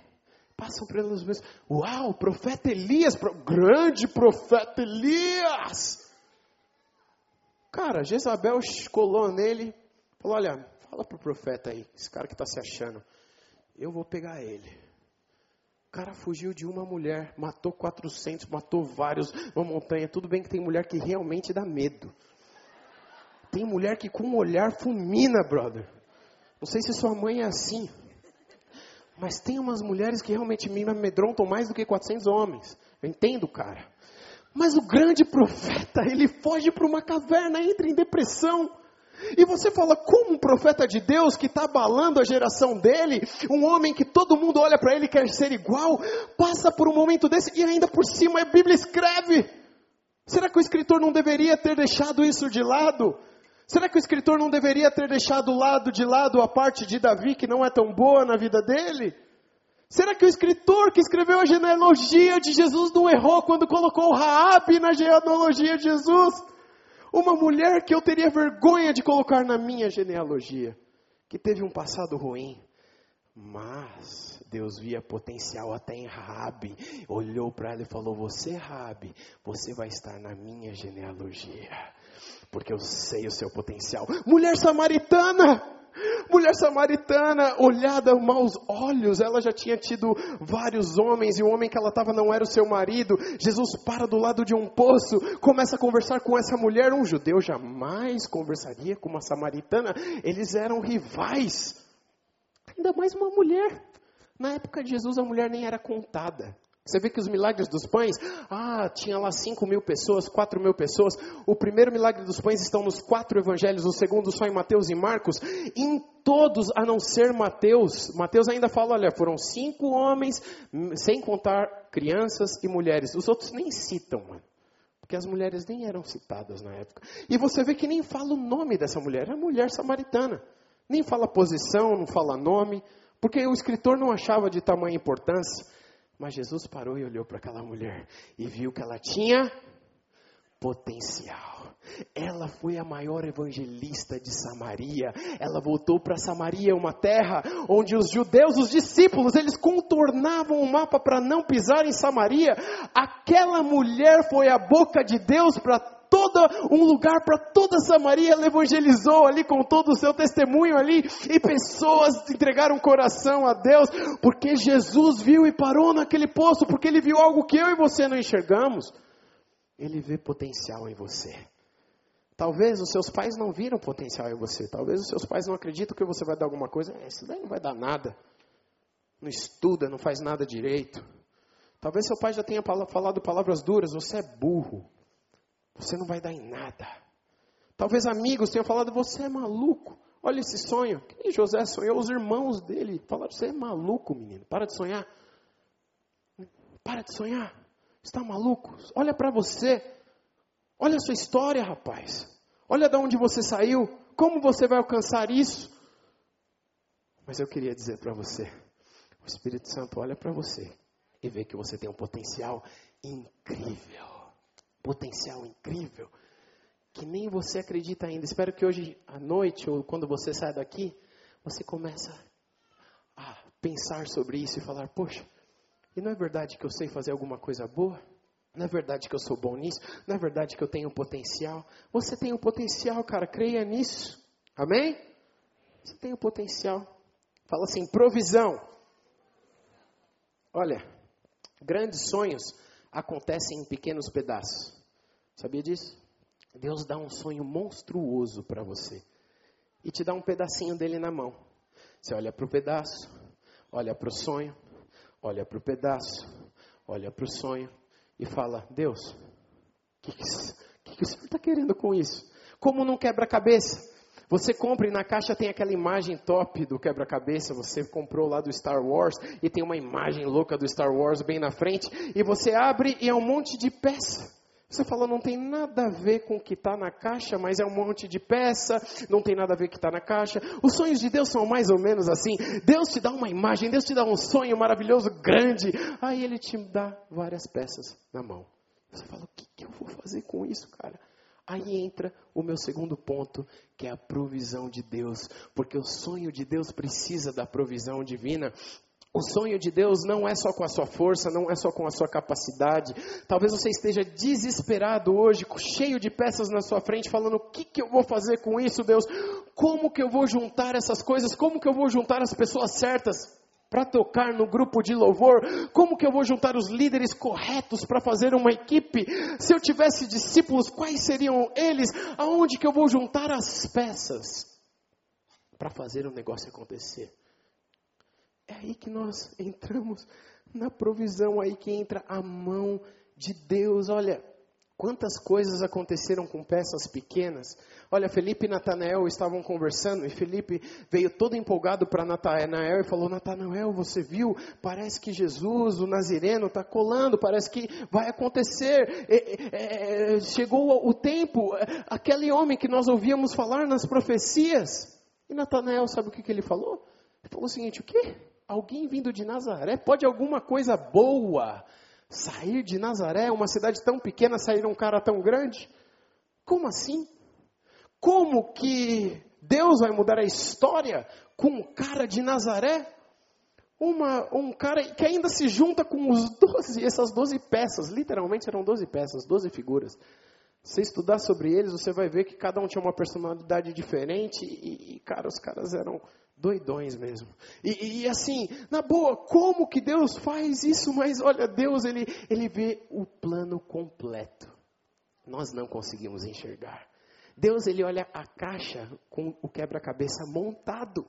passam pelos mesmos. Uau, profeta Elias, grande profeta Elias! Cara, Jezabel colou nele, falou: Olha, fala pro profeta aí, esse cara que está se achando, eu vou pegar ele. O cara fugiu de uma mulher, matou 400, matou vários, uma montanha. Tudo bem que tem mulher que realmente dá medo. Tem mulher que com um olhar fulmina, brother. Não sei se sua mãe é assim. Mas tem umas mulheres que realmente me amedrontam mais do que 400 homens. Eu entendo, cara. Mas o grande profeta, ele foge para uma caverna, entra em depressão. E você fala, como um profeta de Deus que está abalando a geração dele, um homem que todo mundo olha para ele e quer ser igual, passa por um momento desse e ainda por cima a Bíblia escreve. Será que o escritor não deveria ter deixado isso de lado? Será que o escritor não deveria ter deixado lado de lado a parte de Davi que não é tão boa na vida dele? Será que o escritor que escreveu a genealogia de Jesus não errou quando colocou Raabe na genealogia de Jesus? Uma mulher que eu teria vergonha de colocar na minha genealogia, que teve um passado ruim, mas Deus via potencial até em Raabe, olhou para ela e falou: "Você, Raabe, você vai estar na minha genealogia, porque eu sei o seu potencial". Mulher samaritana, Mulher samaritana, olhada maus olhos, ela já tinha tido vários homens e o homem que ela estava não era o seu marido. Jesus para do lado de um poço, começa a conversar com essa mulher. Um judeu jamais conversaria com uma samaritana, eles eram rivais. Ainda mais uma mulher. Na época de Jesus, a mulher nem era contada. Você vê que os milagres dos pães, ah, tinha lá 5 mil pessoas, 4 mil pessoas. O primeiro milagre dos pães estão nos quatro evangelhos, o segundo só em Mateus e Marcos. Em todos, a não ser Mateus. Mateus ainda fala: olha, foram cinco homens, sem contar crianças e mulheres. Os outros nem citam, mano. Porque as mulheres nem eram citadas na época. E você vê que nem fala o nome dessa mulher, é a mulher samaritana. Nem fala posição, não fala nome, porque o escritor não achava de tamanha importância. Mas Jesus parou e olhou para aquela mulher e viu que ela tinha potencial. Ela foi a maior evangelista de Samaria. Ela voltou para Samaria, uma terra onde os judeus, os discípulos, eles contornavam o mapa para não pisar em Samaria. Aquela mulher foi a boca de Deus para todo um lugar para toda Samaria, ela evangelizou ali com todo o seu testemunho ali, e pessoas entregaram o coração a Deus, porque Jesus viu e parou naquele poço, porque ele viu algo que eu e você não enxergamos. Ele vê potencial em você. Talvez os seus pais não viram potencial em você. Talvez os seus pais não acreditam que você vai dar alguma coisa. É, isso daí não vai dar nada. Não estuda, não faz nada direito. Talvez seu pai já tenha falado palavras duras. Você é burro. Você não vai dar em nada. Talvez amigos tenham falado, você é maluco. Olha esse sonho. Que nem José sonhou, os irmãos dele falaram, você é maluco, menino. Para de sonhar. Para de sonhar. Está maluco? Olha para você. Olha a sua história, rapaz. Olha de onde você saiu. Como você vai alcançar isso? Mas eu queria dizer para você: o Espírito Santo olha para você e vê que você tem um potencial incrível potencial incrível que nem você acredita ainda. Espero que hoje à noite ou quando você sai daqui, você começa a pensar sobre isso e falar: poxa, e não é verdade que eu sei fazer alguma coisa boa? Não é verdade que eu sou bom nisso? Não é verdade que eu tenho potencial? Você tem o um potencial, cara, creia nisso. Amém? Você tem o um potencial. Fala assim: provisão. Olha, grandes sonhos acontecem em pequenos pedaços. Sabia disso? Deus dá um sonho monstruoso para você e te dá um pedacinho dele na mão. Você olha para o pedaço, olha para o sonho, olha para o pedaço, olha para o sonho e fala: Deus, o que, que, que, que o Senhor está querendo com isso? Como não quebra-cabeça? Você compra e na caixa tem aquela imagem top do quebra-cabeça. Você comprou lá do Star Wars e tem uma imagem louca do Star Wars bem na frente. E você abre e é um monte de peça. Você fala, não tem nada a ver com o que está na caixa, mas é um monte de peça, não tem nada a ver com o que está na caixa. Os sonhos de Deus são mais ou menos assim. Deus te dá uma imagem, Deus te dá um sonho maravilhoso, grande. Aí Ele te dá várias peças na mão. Você fala, o que, que eu vou fazer com isso, cara? Aí entra o meu segundo ponto, que é a provisão de Deus, porque o sonho de Deus precisa da provisão divina. O sonho de Deus não é só com a sua força, não é só com a sua capacidade. Talvez você esteja desesperado hoje, cheio de peças na sua frente, falando: o que, que eu vou fazer com isso, Deus? Como que eu vou juntar essas coisas? Como que eu vou juntar as pessoas certas? Para tocar no grupo de louvor? Como que eu vou juntar os líderes corretos para fazer uma equipe? Se eu tivesse discípulos, quais seriam eles? Aonde que eu vou juntar as peças para fazer o negócio acontecer? É aí que nós entramos na provisão, aí que entra a mão de Deus. Olha, Quantas coisas aconteceram com peças pequenas? Olha, Felipe e Natanael estavam conversando e Felipe veio todo empolgado para Natanael e falou: Natanael, você viu? Parece que Jesus, o Nazireno, está colando, parece que vai acontecer. É, é, chegou o tempo, aquele homem que nós ouvíamos falar nas profecias. E Natanael, sabe o que, que ele falou? Ele falou o seguinte: o quê? Alguém vindo de Nazaré? Pode alguma coisa boa Sair de Nazaré, uma cidade tão pequena, sair um cara tão grande? Como assim? Como que Deus vai mudar a história com um cara de Nazaré? Uma, um cara que ainda se junta com os 12, essas 12 peças, literalmente eram 12 peças, 12 figuras. Se estudar sobre eles, você vai ver que cada um tinha uma personalidade diferente e, e cara, os caras eram doidões mesmo. E, e, assim, na boa, como que Deus faz isso? Mas olha, Deus, ele, ele vê o plano completo. Nós não conseguimos enxergar. Deus, ele olha a caixa com o quebra-cabeça montado.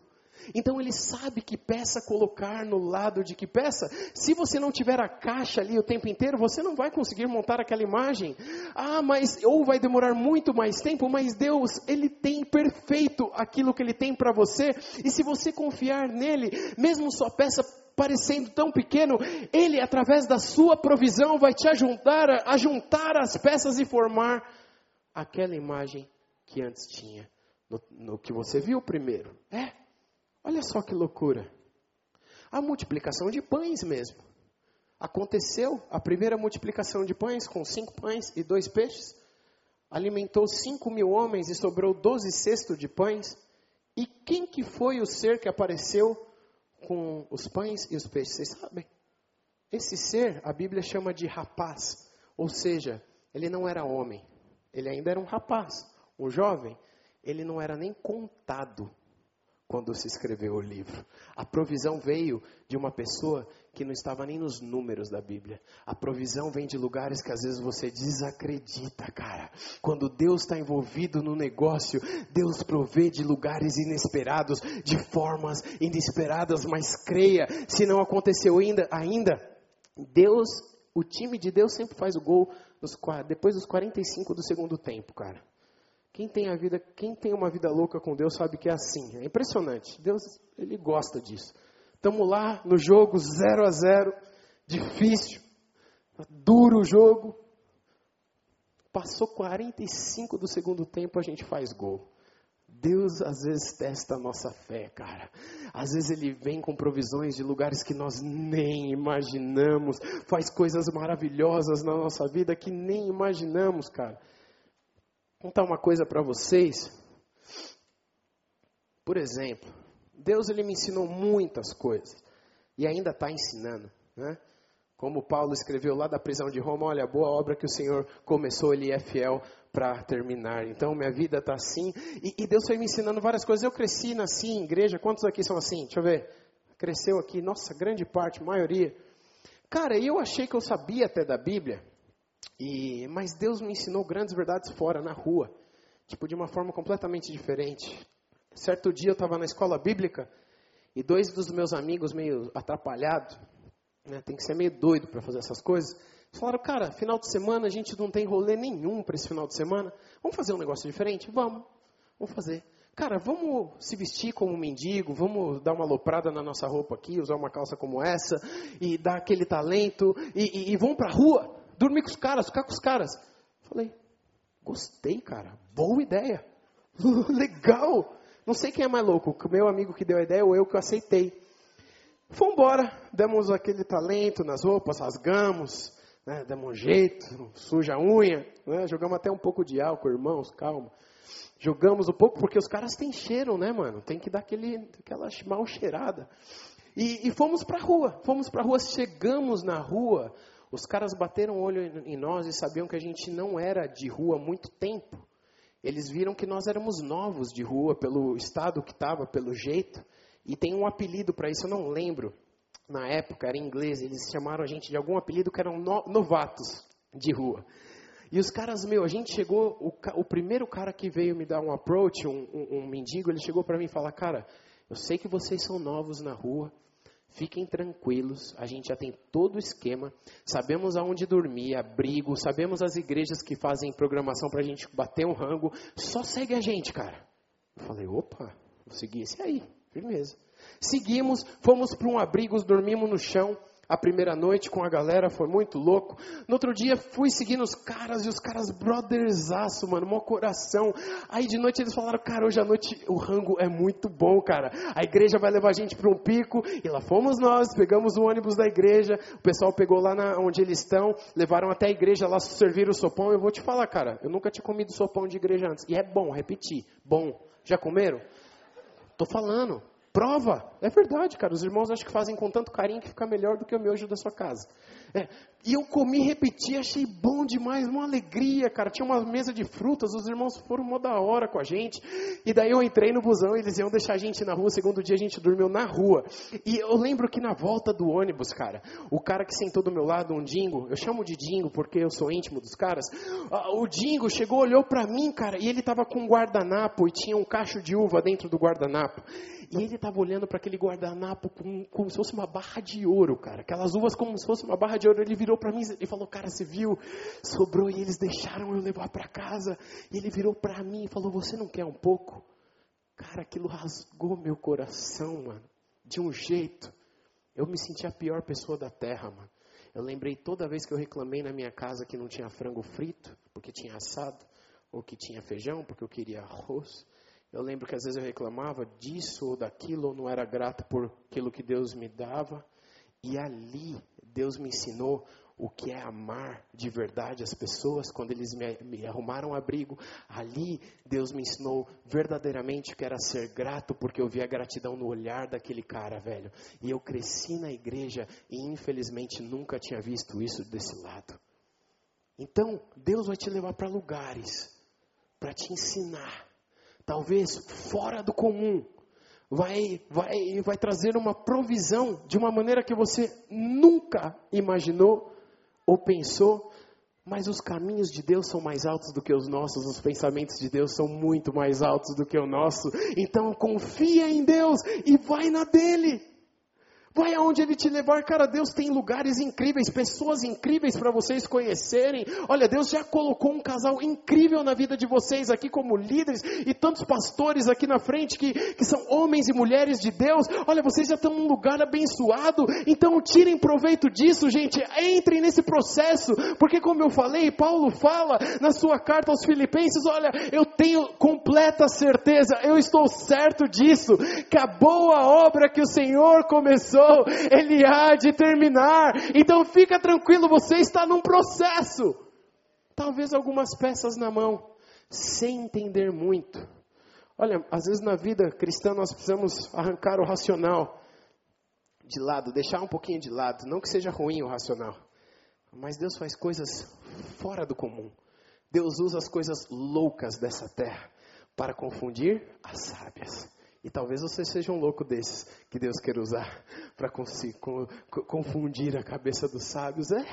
Então ele sabe que peça colocar no lado de que peça. Se você não tiver a caixa ali o tempo inteiro, você não vai conseguir montar aquela imagem. Ah, mas ou vai demorar muito mais tempo, mas Deus, ele tem perfeito aquilo que ele tem para você. E se você confiar nele, mesmo sua peça parecendo tão pequeno, ele através da sua provisão vai te ajudar a juntar as peças e formar aquela imagem que antes tinha no, no que você viu primeiro. É Olha só que loucura. A multiplicação de pães mesmo. Aconteceu a primeira multiplicação de pães com cinco pães e dois peixes. Alimentou cinco mil homens e sobrou doze cestos de pães. E quem que foi o ser que apareceu com os pães e os peixes? Vocês sabem? Esse ser a Bíblia chama de rapaz. Ou seja, ele não era homem. Ele ainda era um rapaz, um jovem. Ele não era nem contado quando se escreveu o livro. A provisão veio de uma pessoa que não estava nem nos números da Bíblia. A provisão vem de lugares que às vezes você desacredita, cara. Quando Deus está envolvido no negócio, Deus provê de lugares inesperados, de formas inesperadas, mas creia, se não aconteceu ainda, ainda Deus, o time de Deus sempre faz o gol depois dos 45 do segundo tempo, cara. Quem tem a vida, quem tem uma vida louca com Deus sabe que é assim. É impressionante. Deus, ele gosta disso. Estamos lá no jogo 0 a 0, difícil, duro o jogo. Passou 45 do segundo tempo, a gente faz gol. Deus às vezes testa a nossa fé, cara. Às vezes Ele vem com provisões de lugares que nós nem imaginamos, faz coisas maravilhosas na nossa vida que nem imaginamos, cara contar uma coisa para vocês. Por exemplo, Deus ele me ensinou muitas coisas e ainda está ensinando, né? Como Paulo escreveu lá da prisão de Roma, olha, a boa obra que o Senhor começou, Ele é fiel para terminar. Então, minha vida está assim. E, e, Deus foi me ensinando várias coisas. Eu cresci, nasci em igreja. Quantos aqui são assim? Deixa eu ver. Cresceu aqui, nossa, grande parte, maioria. Cara, eu achei que eu sabia até da Bíblia. E, mas Deus me ensinou grandes verdades fora, na rua, tipo de uma forma completamente diferente. Certo dia eu estava na escola bíblica e dois dos meus amigos meio atrapalhados, né, tem que ser meio doido para fazer essas coisas, falaram, cara, final de semana a gente não tem rolê nenhum para esse final de semana, vamos fazer um negócio diferente? Vamos, vamos fazer. Cara, vamos se vestir como mendigo, vamos dar uma loprada na nossa roupa aqui, usar uma calça como essa, e dar aquele talento, e, e, e vamos para a rua dormir com os caras, ficar com os caras. Falei, gostei, cara, boa ideia. Legal. Não sei quem é mais louco, o meu amigo que deu a ideia ou eu que eu aceitei. Fomos embora, demos aquele talento nas roupas, rasgamos, né, demos um jeito, suja a unha, né, jogamos até um pouco de álcool, irmãos, calma. Jogamos um pouco, porque os caras têm cheiro, né, mano? Tem que dar aquele, aquela mal cheirada. E, e fomos para a rua, fomos para a rua, chegamos na rua, os caras bateram o olho em nós e sabiam que a gente não era de rua há muito tempo. Eles viram que nós éramos novos de rua, pelo estado que estava, pelo jeito. E tem um apelido para isso, eu não lembro. Na época era em inglês, eles chamaram a gente de algum apelido que eram no, novatos de rua. E os caras, meu, a gente chegou, o, o primeiro cara que veio me dar um approach, um, um, um mendigo, ele chegou para mim e falou: Cara, eu sei que vocês são novos na rua, Fiquem tranquilos, a gente já tem todo o esquema, sabemos aonde dormir, abrigo, sabemos as igrejas que fazem programação para a gente bater um rango, só segue a gente, cara. Eu falei, opa, vou seguir esse aí, firmeza. Seguimos, fomos para um abrigo, dormimos no chão, a primeira noite com a galera, foi muito louco. No outro dia fui seguindo os caras e os caras brothersaço, mano, mó coração. Aí de noite eles falaram, cara, hoje à noite o rango é muito bom, cara. A igreja vai levar a gente para um pico. E lá fomos nós, pegamos o ônibus da igreja, o pessoal pegou lá na, onde eles estão, levaram até a igreja lá, serviram o sopão. Eu vou te falar, cara, eu nunca tinha comido sopão de igreja antes. E é bom, repetir, bom. Já comeram? Tô falando. Prova, é verdade, cara. Os irmãos acho que fazem com tanto carinho que fica melhor do que o miojo da sua casa. É. E eu comi, repeti, achei bom demais, uma alegria, cara. Tinha uma mesa de frutas, os irmãos foram uma da hora com a gente. E daí eu entrei no busão eles iam deixar a gente na rua. Segundo dia a gente dormiu na rua. E eu lembro que na volta do ônibus, cara, o cara que sentou do meu lado, um dingo, eu chamo de dingo porque eu sou íntimo dos caras. O dingo chegou, olhou para mim, cara, e ele tava com um guardanapo e tinha um cacho de uva dentro do guardanapo. E ele estava olhando para aquele guardanapo como, se fosse uma barra de ouro, cara. Aquelas uvas como se fosse uma barra de ouro. Ele virou para mim e falou: Cara, você viu? Sobrou e eles deixaram eu levar para casa. E ele virou para mim e falou: Você não quer um pouco? Cara, aquilo rasgou meu coração, mano. De um jeito. Eu me senti a pior pessoa da terra, mano. Eu lembrei toda vez que eu reclamei na minha casa que não tinha frango frito, porque tinha assado, ou que tinha feijão, porque eu queria arroz. Eu lembro que às vezes eu reclamava disso ou daquilo, ou não era grato por aquilo que Deus me dava. E ali Deus me ensinou o que é amar de verdade as pessoas quando eles me, me arrumaram abrigo. Ali Deus me ensinou verdadeiramente o que era ser grato, porque eu vi a gratidão no olhar daquele cara, velho. E eu cresci na igreja e infelizmente nunca tinha visto isso desse lado. Então, Deus vai te levar para lugares para te ensinar talvez fora do comum, vai, vai, vai trazer uma provisão de uma maneira que você nunca imaginou ou pensou. Mas os caminhos de Deus são mais altos do que os nossos, os pensamentos de Deus são muito mais altos do que o nosso. Então confia em Deus e vai na dele. Vai aonde Ele te levar, cara. Deus tem lugares incríveis, pessoas incríveis para vocês conhecerem. Olha, Deus já colocou um casal incrível na vida de vocês aqui como líderes e tantos pastores aqui na frente que, que são homens e mulheres de Deus. Olha, vocês já estão num lugar abençoado. Então tirem proveito disso, gente. Entrem nesse processo, porque como eu falei, Paulo fala na sua carta aos Filipenses: Olha, eu tenho completa certeza, eu estou certo disso, que a boa obra que o Senhor começou começou, ele há de terminar. Então fica tranquilo, você está num processo. Talvez algumas peças na mão, sem entender muito. Olha, às vezes na vida cristã nós precisamos arrancar o racional de lado, deixar um pouquinho de lado. Não que seja ruim o racional, mas Deus faz coisas fora do comum. Deus usa as coisas loucas dessa terra para confundir as sábias. E talvez você seja um louco desses que Deus quer usar para confundir a cabeça dos sábios. É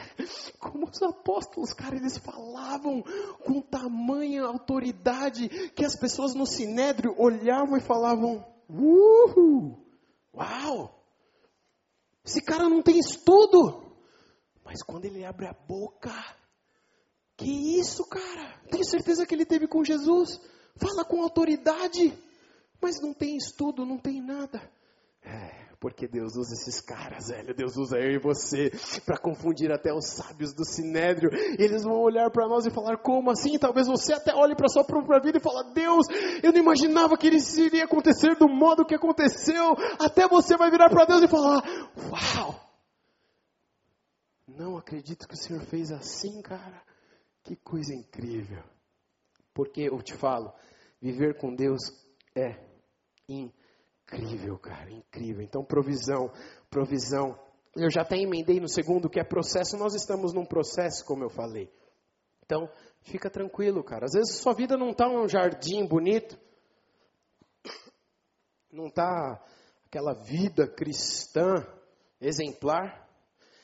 como os apóstolos, cara, eles falavam com tamanha autoridade que as pessoas no sinédrio olhavam e falavam: Uhul! Uau! Esse cara não tem estudo. Mas quando ele abre a boca, que isso, cara? Tenho certeza que ele teve com Jesus. Fala com autoridade. Mas não tem estudo, não tem nada. É, porque Deus usa esses caras, velho. Deus usa eu e você para confundir até os sábios do sinédrio. Eles vão olhar para nós e falar: como assim? Talvez você até olhe para sua própria vida e fale: Deus, eu não imaginava que isso iria acontecer do modo que aconteceu. Até você vai virar para Deus e falar: Uau! Não acredito que o Senhor fez assim, cara. Que coisa incrível. Porque eu te falo, viver com Deus é incrível, cara, incrível. Então, provisão, provisão. Eu já até emendei no segundo, que é processo. Nós estamos num processo, como eu falei. Então, fica tranquilo, cara. Às vezes sua vida não está um jardim bonito, não está aquela vida cristã exemplar.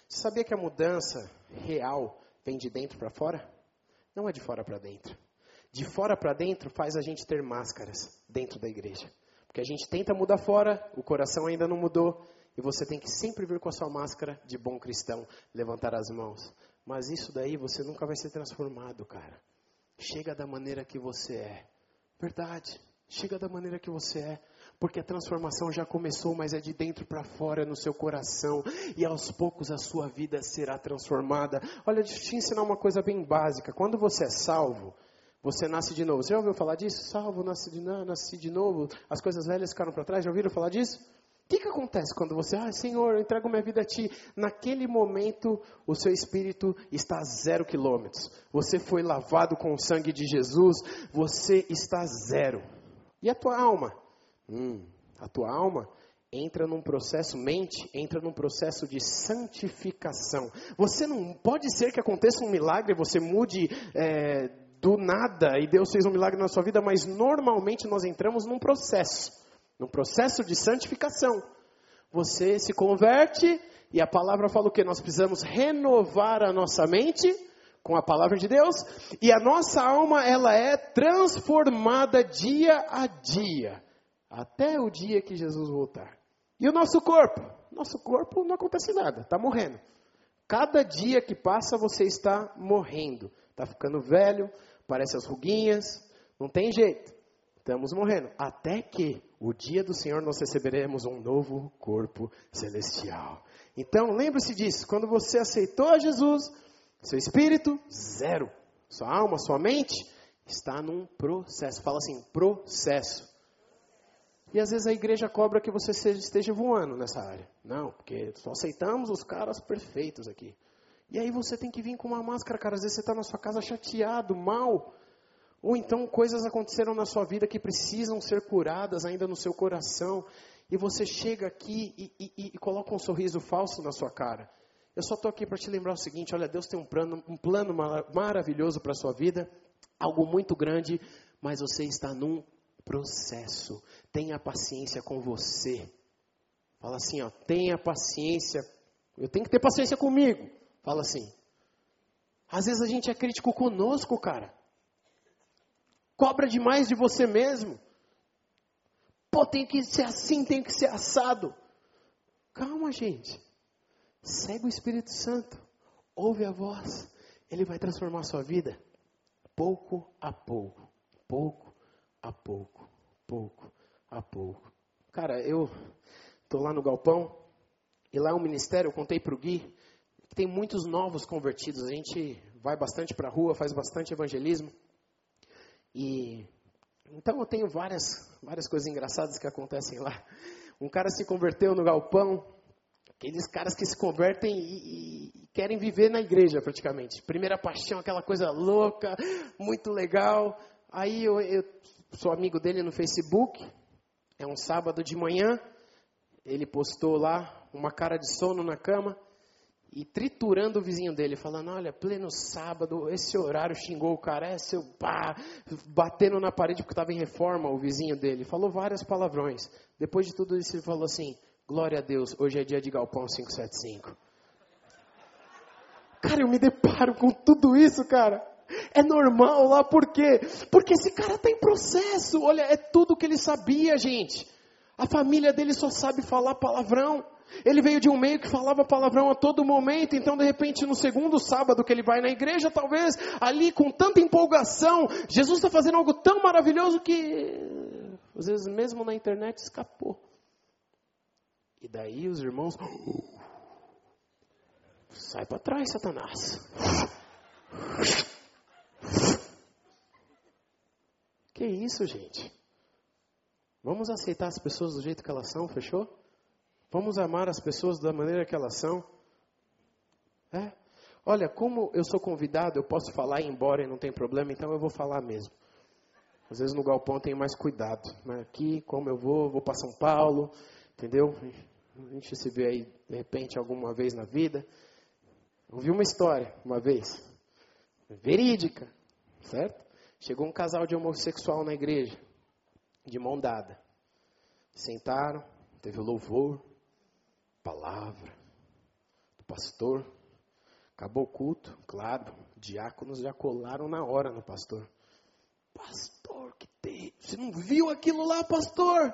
Você sabia que a mudança real vem de dentro para fora? Não é de fora para dentro. De fora para dentro faz a gente ter máscaras dentro da igreja. Porque a gente tenta mudar fora, o coração ainda não mudou, E você tem que sempre vir com a sua máscara de bom cristão, levantar as mãos. Mas isso daí você nunca vai ser transformado, cara. Chega da maneira que você é. Verdade. Chega da maneira que você é. Porque a transformação já começou, mas é de dentro para fora, no seu coração. E aos poucos a sua vida será transformada. Olha, deixa eu te ensinar uma coisa bem básica. Quando você é salvo, você nasce de novo. Você já ouviu falar disso? Salvo, nasce de, nasce de novo. As coisas velhas ficaram para trás. Já ouviram falar disso? O que, que acontece quando você, ah, Senhor, eu entrego minha vida a Ti? Naquele momento, o seu espírito está a zero quilômetros. Você foi lavado com o sangue de Jesus, você está zero. E a tua alma? Hum, a tua alma entra num processo, mente, entra num processo de santificação. Você não pode ser que aconteça um milagre, você mude é, do nada e Deus fez um milagre na sua vida, mas normalmente nós entramos num processo num processo de santificação. Você se converte e a palavra fala o que? Nós precisamos renovar a nossa mente com a palavra de Deus e a nossa alma ela é transformada dia a dia até o dia que Jesus voltar. E o nosso corpo? Nosso corpo não acontece nada, está morrendo. Cada dia que passa você está morrendo, está ficando velho, parece as ruguinhas, não tem jeito. Estamos morrendo. Até que o dia do Senhor nós receberemos um novo corpo celestial. Então, lembre-se disso. Quando você aceitou Jesus, seu espírito, zero. Sua alma, sua mente, está num processo. Fala assim, processo. E às vezes a igreja cobra que você esteja voando nessa área. Não, porque só aceitamos os caras perfeitos aqui. E aí você tem que vir com uma máscara, cara. Às vezes você está na sua casa chateado, mal. Ou então coisas aconteceram na sua vida que precisam ser curadas ainda no seu coração. E você chega aqui e, e, e coloca um sorriso falso na sua cara. Eu só estou aqui para te lembrar o seguinte: olha, Deus tem um plano, um plano maravilhoso para a sua vida, algo muito grande, mas você está num processo. Tenha paciência com você. Fala assim, ó, tenha paciência. Eu tenho que ter paciência comigo. Fala assim. Às vezes a gente é crítico conosco, cara. Cobra demais de você mesmo. Pô, tem que ser assim, tem que ser assado. Calma, gente. Segue o Espírito Santo. Ouve a voz. Ele vai transformar a sua vida pouco a pouco. Pouco a pouco. Pouco a pouco. Cara, eu estou lá no galpão. E lá é um ministério, eu contei para o Gui, tem muitos novos convertidos. A gente vai bastante para a rua, faz bastante evangelismo. E então eu tenho várias, várias coisas engraçadas que acontecem lá. Um cara se converteu no galpão, aqueles caras que se convertem e, e, querem viver na igreja praticamente. Primeira paixão, aquela coisa louca, muito legal. Aí eu, eu sou amigo dele no Facebook, é um sábado de manhã, ele postou lá uma cara de sono na cama e triturando o vizinho dele, falando: Olha, pleno sábado, esse horário xingou o cara, é seu pá, batendo na parede porque estava em reforma o vizinho dele. Falou várias palavrões. Depois de tudo isso, ele falou assim: Glória a Deus, hoje é dia de Galpão 575. Cara, eu me deparo com tudo isso, cara. É normal lá, por quê? Porque esse cara está em processo. Olha, é tudo que ele sabia, gente. A família dele só sabe falar palavrão. Ele veio de um meio que falava palavrão a todo momento, então de repente no segundo sábado que ele vai na igreja, talvez ali com tanta empolgação, Jesus está fazendo algo tão maravilhoso que às vezes mesmo na internet escapou. E daí os irmãos, sai para trás, Satanás. Que isso, gente? Vamos aceitar as pessoas do jeito que elas são, fechou? Vamos amar as pessoas da maneira que elas são. É? Olha, como eu sou convidado, eu posso falar e ir embora e não tem problema, então eu vou falar mesmo. Às vezes no galpão tem mais cuidado. Mas aqui, como eu vou, vou para São Paulo, entendeu? A gente se vê aí, de repente, alguma vez na vida. Ouvi uma história, uma vez, verídica, certo? Chegou um casal de homossexual na igreja, de mão dada. Sentaram, teve louvor, palavra do pastor. Acabou o culto, claro, diáconos já colaram na hora no pastor. Pastor, que tem? Você não viu aquilo lá, pastor?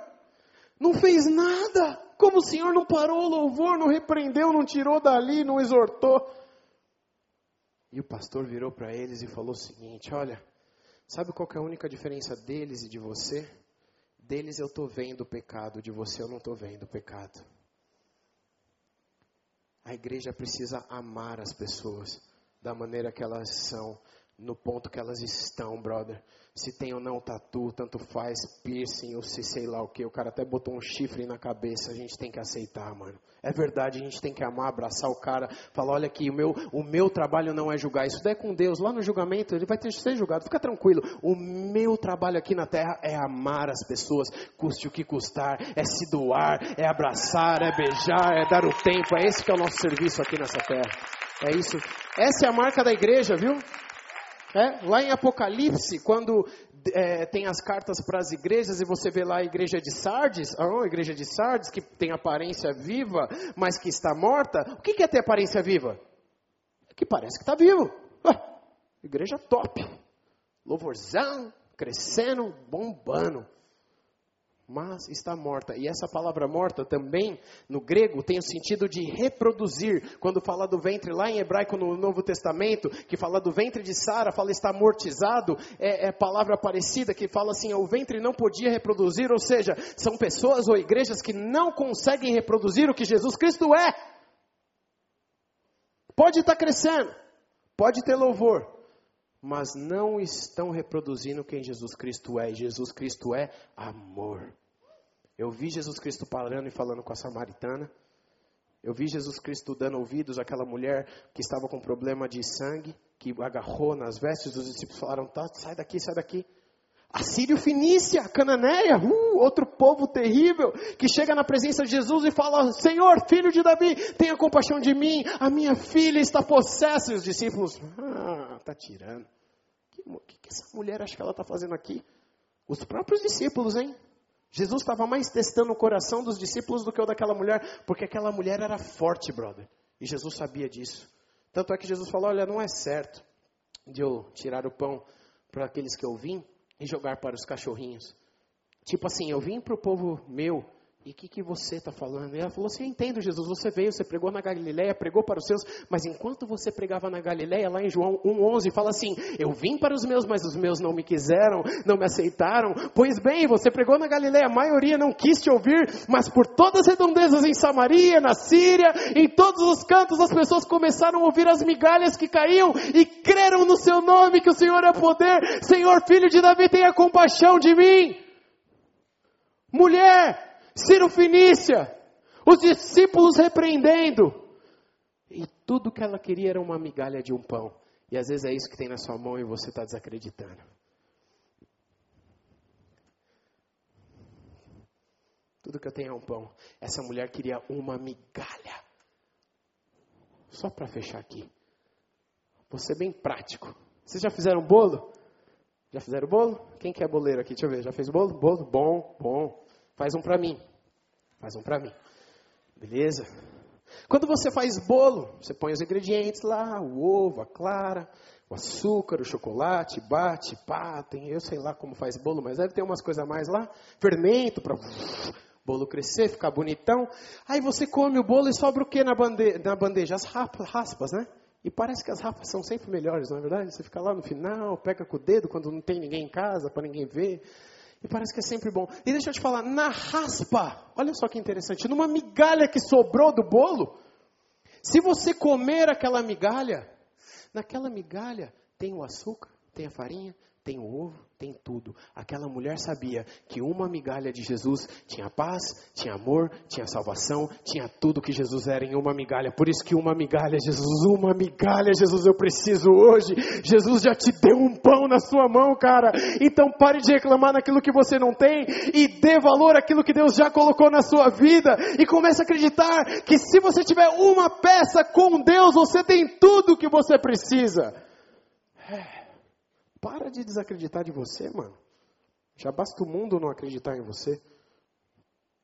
Não fez nada. Como o Senhor não parou o louvor, não repreendeu, não tirou dali, não exortou. E o pastor virou para eles e falou o seguinte: Olha, sabe qual é a única diferença deles e de você? Deles eu estou vendo o pecado, de você eu não estou vendo o pecado. A igreja precisa amar as pessoas da maneira que elas são, no ponto que elas estão, brother. Se tem ou não tatu, tanto faz, piercing ou se sei lá o que. O cara até botou um chifre na cabeça, a gente tem que aceitar, mano. É verdade, a gente tem que amar, abraçar o cara, falar, olha aqui, o meu, o meu trabalho não é julgar. Isso daí é com Deus, lá no julgamento, ele vai ter que ser julgado. Fica tranquilo. O meu trabalho aqui na terra é amar as pessoas, custe o que custar, é se doar, é abraçar, é beijar, é dar o tempo. É esse que é o nosso serviço aqui nessa terra. É isso. Essa é a marca da igreja, viu? É, lá em Apocalipse, quando é, tem as cartas para as igrejas e você vê lá a igreja de Sardes, a igreja de Sardes que tem aparência viva, mas que está morta. O que é ter aparência viva? É que parece que está vivo. Ah, igreja top, louvorzão, crescendo, bombando mas está morta. E essa palavra morta também, no grego, tem o sentido de reproduzir. Quando fala do ventre, lá em hebraico no Novo Testamento, que fala do ventre de Sara, fala está amortizado, é, é palavra parecida, que fala assim, o ventre não podia reproduzir, ou seja, são pessoas ou igrejas que não conseguem reproduzir o que Jesus Cristo é. Pode estar crescendo, pode ter louvor, mas não estão reproduzindo quem Jesus Cristo é. Jesus Cristo é amor. Eu vi Jesus Cristo parando e falando com a samaritana. Eu vi Jesus Cristo dando ouvidos àquela mulher que estava com problema de sangue, que agarrou nas vestes dos discípulos e falaram: tá, sai daqui, sai daqui. Assírio Finícia, Cananeia, uh, outro povo terrível, que chega na presença de Jesus e fala: Senhor, filho de Davi, tenha compaixão de mim, a minha filha está possessa. E os discípulos, ah, está tirando. O que, que essa mulher acha que ela está fazendo aqui? Os próprios discípulos, hein? Jesus estava mais testando o coração dos discípulos do que o daquela mulher, porque aquela mulher era forte, brother. E Jesus sabia disso. Tanto é que Jesus falou: Olha, não é certo de eu tirar o pão para aqueles que eu vim e jogar para os cachorrinhos. Tipo assim, eu vim para o povo meu e o que, que você está falando? E ela falou assim: Eu entendo, Jesus. Você veio, você pregou na Galileia, pregou para os seus, mas enquanto você pregava na Galileia, lá em João 1,11, fala assim: Eu vim para os meus, mas os meus não me quiseram, não me aceitaram. Pois bem, você pregou na Galileia, a maioria não quis te ouvir, mas por todas as redondezas em Samaria, na Síria, em todos os cantos, as pessoas começaram a ouvir as migalhas que caíam e creram no seu nome, que o Senhor é poder. Senhor, filho de Davi, tenha compaixão de mim. Mulher, Ciro Finícia, os discípulos repreendendo. E tudo que ela queria era uma migalha de um pão. E às vezes é isso que tem na sua mão e você está desacreditando. Tudo que eu tenho é um pão. Essa mulher queria uma migalha. Só para fechar aqui. Vou ser bem prático. Vocês já fizeram bolo? Já fizeram bolo? Quem quer boleiro aqui? Deixa eu ver. Já fez bolo? Bolo? Bom, bom. Faz um para mim. Faz um para mim. Beleza? Quando você faz bolo, você põe os ingredientes lá, o ovo, a clara, o açúcar, o chocolate, bate, pá, tem, eu sei lá como faz bolo, mas deve ter umas coisas a mais lá, fermento para bolo crescer, ficar bonitão. Aí você come o bolo e sobra o que na, bande na bandeja? As raspas, né? E parece que as raspas são sempre melhores, não é verdade? Você fica lá no final, pega com o dedo quando não tem ninguém em casa, para ninguém ver. E parece que é sempre bom. E deixa eu te falar, na raspa, olha só que interessante, numa migalha que sobrou do bolo, se você comer aquela migalha, naquela migalha tem o açúcar, tem a farinha, tem ovo, tem tudo. Aquela mulher sabia que uma migalha de Jesus tinha paz, tinha amor, tinha salvação, tinha tudo que Jesus era em uma migalha. Por isso que uma migalha, Jesus, uma migalha, Jesus, eu preciso hoje. Jesus já te deu um pão na sua mão, cara. Então pare de reclamar naquilo que você não tem e dê valor àquilo que Deus já colocou na sua vida e comece a acreditar que se você tiver uma peça com Deus, você tem tudo que você precisa. É. Para de desacreditar de você, mano. Já basta o mundo não acreditar em você.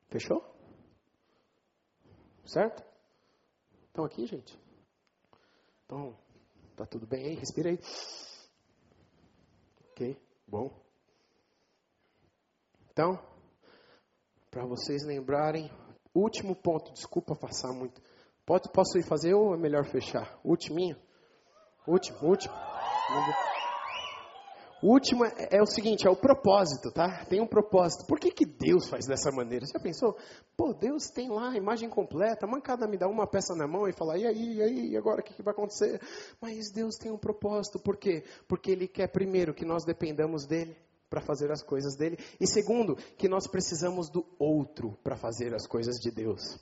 Fechou? Certo? Estão aqui, gente? Então, tá tudo bem aí? Respira aí. Ok, bom. Então, para vocês lembrarem. Último ponto, desculpa passar muito. Pode, posso ir fazer ou é melhor fechar? Ultiminho? Último, último. O último é, é, o seguinte, é o propósito, tá? Tem um propósito. Por que, que Deus faz dessa maneira? Você já pensou? Pô, Deus tem lá a imagem completa, mancada me dá uma peça na mão e fala, e aí, e aí, e agora o que, que vai acontecer? Mas Deus tem um propósito, por quê? Porque Ele quer primeiro que nós dependamos dEle para fazer as coisas dele, e segundo, que nós precisamos do outro para fazer as coisas de Deus.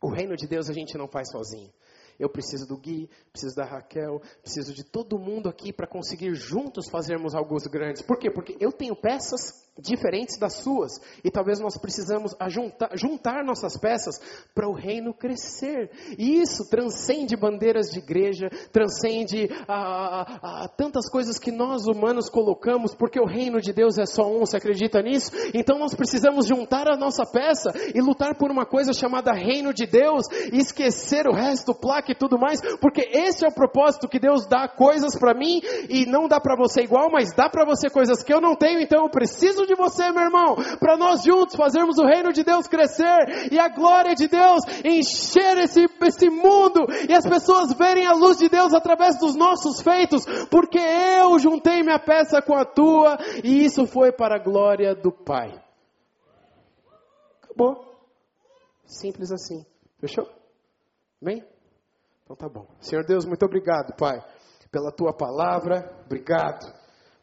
O reino de Deus a gente não faz sozinho. Eu preciso do Gui, preciso da Raquel, preciso de todo mundo aqui para conseguir juntos fazermos algo grandes. Por quê? Porque eu tenho peças diferentes das suas e talvez nós precisamos juntar, juntar nossas peças para o reino crescer. E isso transcende bandeiras de igreja, transcende a, a, tantas coisas que nós humanos colocamos, porque o reino de Deus é só um. Você acredita nisso? Então nós precisamos juntar a nossa peça e lutar por uma coisa chamada reino de Deus e esquecer o resto, placa e tudo mais, porque esse é o propósito que Deus dá coisas para mim e não dá para você igual, mas dá para você coisas que eu não tenho, então eu preciso de você, meu irmão, para nós juntos fazermos o reino de Deus crescer e a glória de Deus encher esse, esse mundo e as pessoas verem a luz de Deus através dos nossos feitos, porque eu juntei minha peça com a tua e isso foi para a glória do Pai. Acabou. Simples assim. Fechou? Amém? Então tá bom. Senhor Deus, muito obrigado, Pai, pela tua palavra. Obrigado,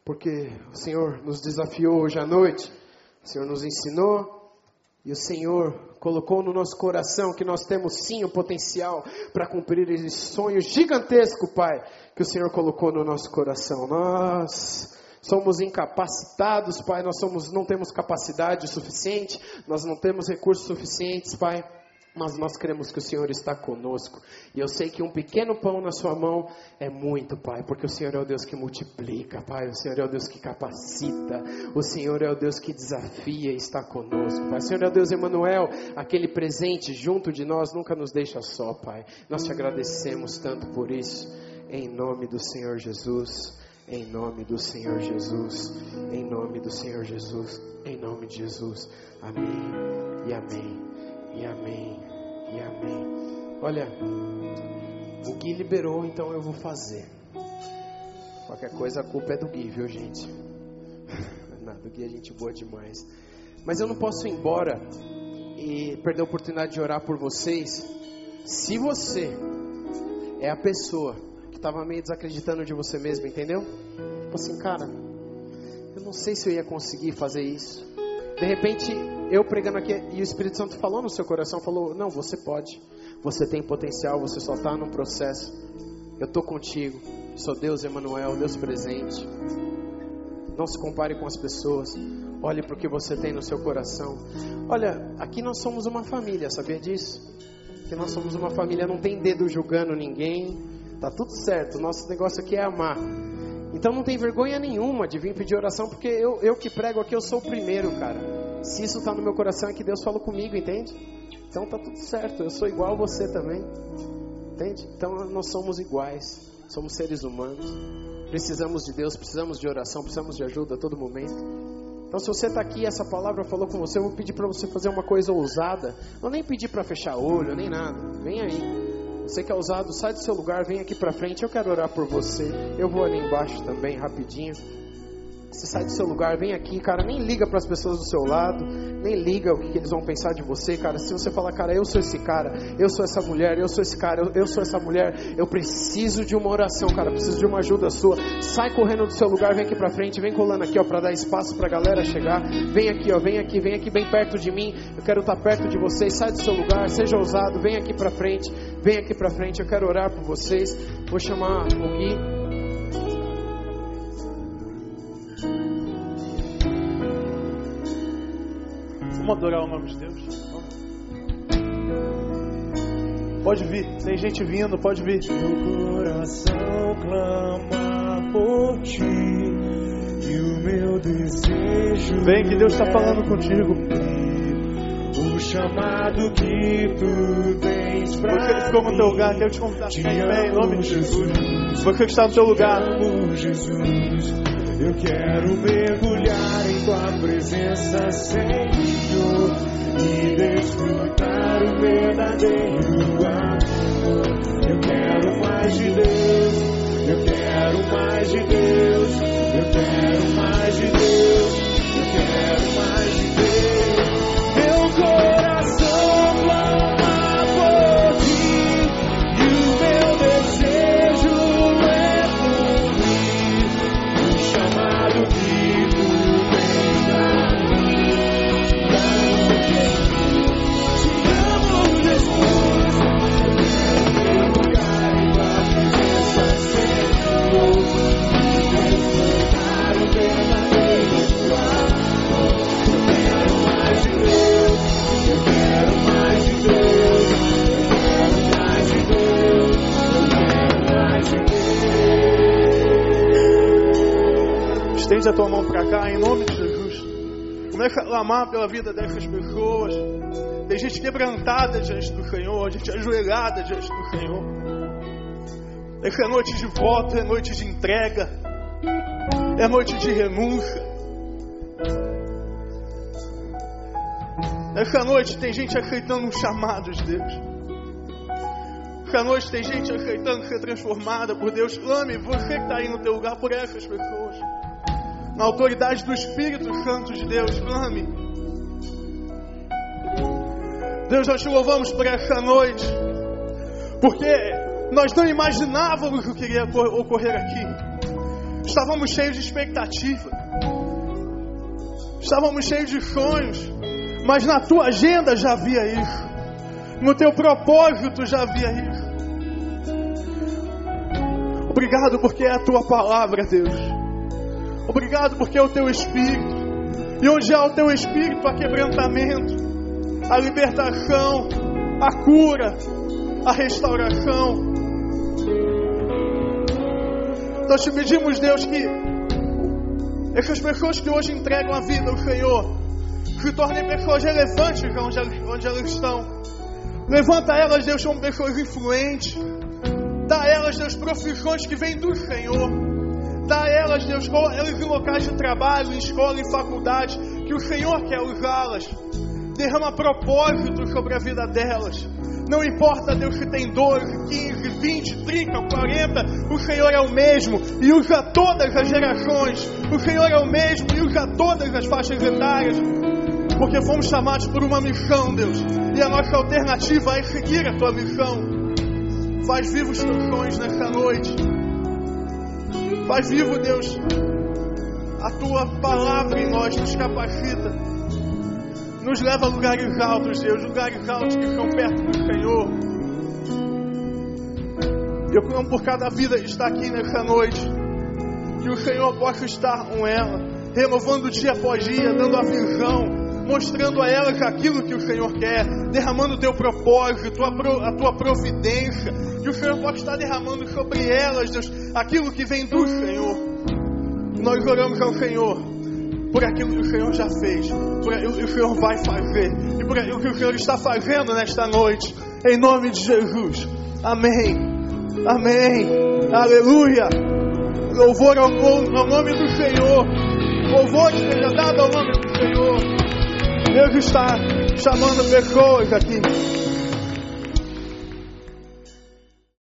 porque o Senhor nos desafiou hoje à noite. O Senhor nos ensinou e o Senhor colocou no nosso coração que nós temos sim o potencial para cumprir esse sonho gigantesco, Pai, que o Senhor colocou no nosso coração. Nós somos incapacitados, Pai, nós somos, não temos capacidade suficiente, nós não temos recursos suficientes, Pai mas nós cremos que o Senhor está conosco. E eu sei que um pequeno pão na sua mão é muito, Pai, porque o Senhor é o Deus que multiplica, Pai. O Senhor é o Deus que capacita. O Senhor é o Deus que desafia e está conosco, Pai. O Senhor é o Deus Emanuel, aquele presente junto de nós nunca nos deixa só, Pai. Nós te agradecemos tanto por isso. Em nome do Senhor Jesus. Em nome do Senhor Jesus. Em nome do Senhor Jesus. Em nome de Jesus. Amém e amém e amém e amém. Olha, o Gui liberou, então eu vou fazer. Qualquer coisa a culpa é do Gui, viu gente? Do Gui é gente boa demais. Mas eu não posso ir embora e perder a oportunidade de orar por vocês. Se você é a pessoa que estava meio desacreditando de você mesmo, entendeu? Tipo assim, cara, eu não sei se eu ia conseguir fazer isso. De repente, eu pregando aqui e o Espírito Santo falou no seu coração, falou: "Não, você pode. Você tem potencial, você só está num processo. Eu estou contigo. Sou Deus Emanuel, Deus presente. Não se compare com as pessoas. Olhe para o que você tem no seu coração. Olha, aqui nós somos uma família, sabia disso? Que nós somos uma família, não tem dedo julgando ninguém. Tá tudo certo. Nosso negócio aqui é amar. Então não tem vergonha nenhuma de vir pedir oração, porque eu, eu que prego aqui, eu sou o primeiro, cara. Se isso está no meu coração é que Deus falou comigo, entende? Então tá tudo certo, eu sou igual a você também. Entende? Então nós somos iguais, somos seres humanos. Precisamos de Deus, precisamos de oração, precisamos de ajuda a todo momento. Então, se você está aqui, essa palavra falou com você, eu vou pedir para você fazer uma coisa ousada. Não nem pedir para fechar olho, nem nada. Vem aí. Você que é ousado, sai do seu lugar, vem aqui para frente. Eu quero orar por você. Eu vou ali embaixo também, rapidinho. Você sai do seu lugar, vem aqui, cara. Nem liga para as pessoas do seu lado, nem liga o que, que, eles vão pensar de você, cara. Se você falar, cara, eu sou esse cara, eu sou essa mulher, eu sou esse cara, eu, eu sou essa mulher, eu preciso de uma oração, cara, preciso de uma ajuda sua. Sai correndo do seu lugar, vem aqui para frente, vem colando aqui, ó, para dar espaço para a galera chegar. Vem aqui, ó, vem aqui, vem aqui bem perto de mim. Eu quero estar perto de vocês. Sai do seu lugar, seja ousado, vem aqui para frente, vem aqui para frente. Eu quero orar por vocês. Vou chamar o Gui. Vamos adorar o nome de Deus? Pode vir, tem gente vindo, pode vir. Meu coração clama por ti e o meu desejo. Vem que Deus está falando contigo. O chamado que tu tens pra Você que ficou no teu lugar, quero te convidar ficar em nome de Jesus. Você que está no teu lugar. Jesus. Eu quero mergulhar em tua presença, Senhor, e desfrutar o verdadeiro amor. Eu quero mais de Deus, eu quero mais de Deus, eu quero mais de Deus, eu quero mais de Deus. Estende a tua mão para cá, em nome de Jesus. Começa a clamar pela vida dessas pessoas. Tem gente quebrantada diante do Senhor, gente ajoelhada diante do Senhor. Essa é noite de voto, é noite de entrega, é noite de renúncia. Essa noite tem gente aceitando um chamado de Deus. Essa noite tem gente aceitando ser transformada por Deus. Clame, você que está aí no teu lugar, por essas pessoas. Na autoridade do Espírito Santo de Deus, clame. Deus, nós te louvamos por essa noite. Porque nós não imaginávamos o que iria ocorrer aqui. Estávamos cheios de expectativa. Estávamos cheios de sonhos. Mas na tua agenda já havia isso. No teu propósito já havia isso. Obrigado porque é a tua palavra, Deus. Obrigado porque é o teu espírito. E onde há o teu espírito, há quebrantamento, a libertação, a cura, a restauração. Nós te pedimos, Deus, que essas pessoas que hoje entregam a vida ao Senhor se tornem pessoas relevantes onde elas, onde elas estão. Levanta elas, Deus, como pessoas influentes. Dá a elas, Deus, profissões que vêm do Senhor. Dá a elas, Deus, elas em locais de trabalho, em escola, em faculdade, que o Senhor quer usá-las. Derrama propósito sobre a vida delas. Não importa, Deus, se tem 12, 15, 20, 30, 40, o Senhor é o mesmo e usa todas as gerações. O Senhor é o mesmo e usa todas as faixas etárias. Porque fomos chamados por uma missão, Deus. E a nossa alternativa é seguir a tua missão. Faz vivo os teus sonhos nessa noite. Faz vivo, Deus, a tua palavra em nós nos capacita. Nos leva a lugares altos, Deus, lugares altos que são perto do Senhor. Eu clamo por cada vida que está aqui nessa noite. Que o Senhor possa estar com ela, renovando dia após dia, dando a visão, mostrando a elas aquilo que o Senhor quer, derramando o teu propósito, a, tua providência, que o Senhor pode estar derramando sobre elas, Deus, aquilo que vem do Senhor. Nós oramos ao Senhor por aquilo que o Senhor já fez, por aquilo que o Senhor vai fazer e por aquilo que o Senhor está fazendo nesta noite, em nome de Jesus. Amém. Amém. Aleluia. Louvor ao nome do Senhor. Louvor seja dado ao nome do Senhor. Deus está chamando pessoas aqui.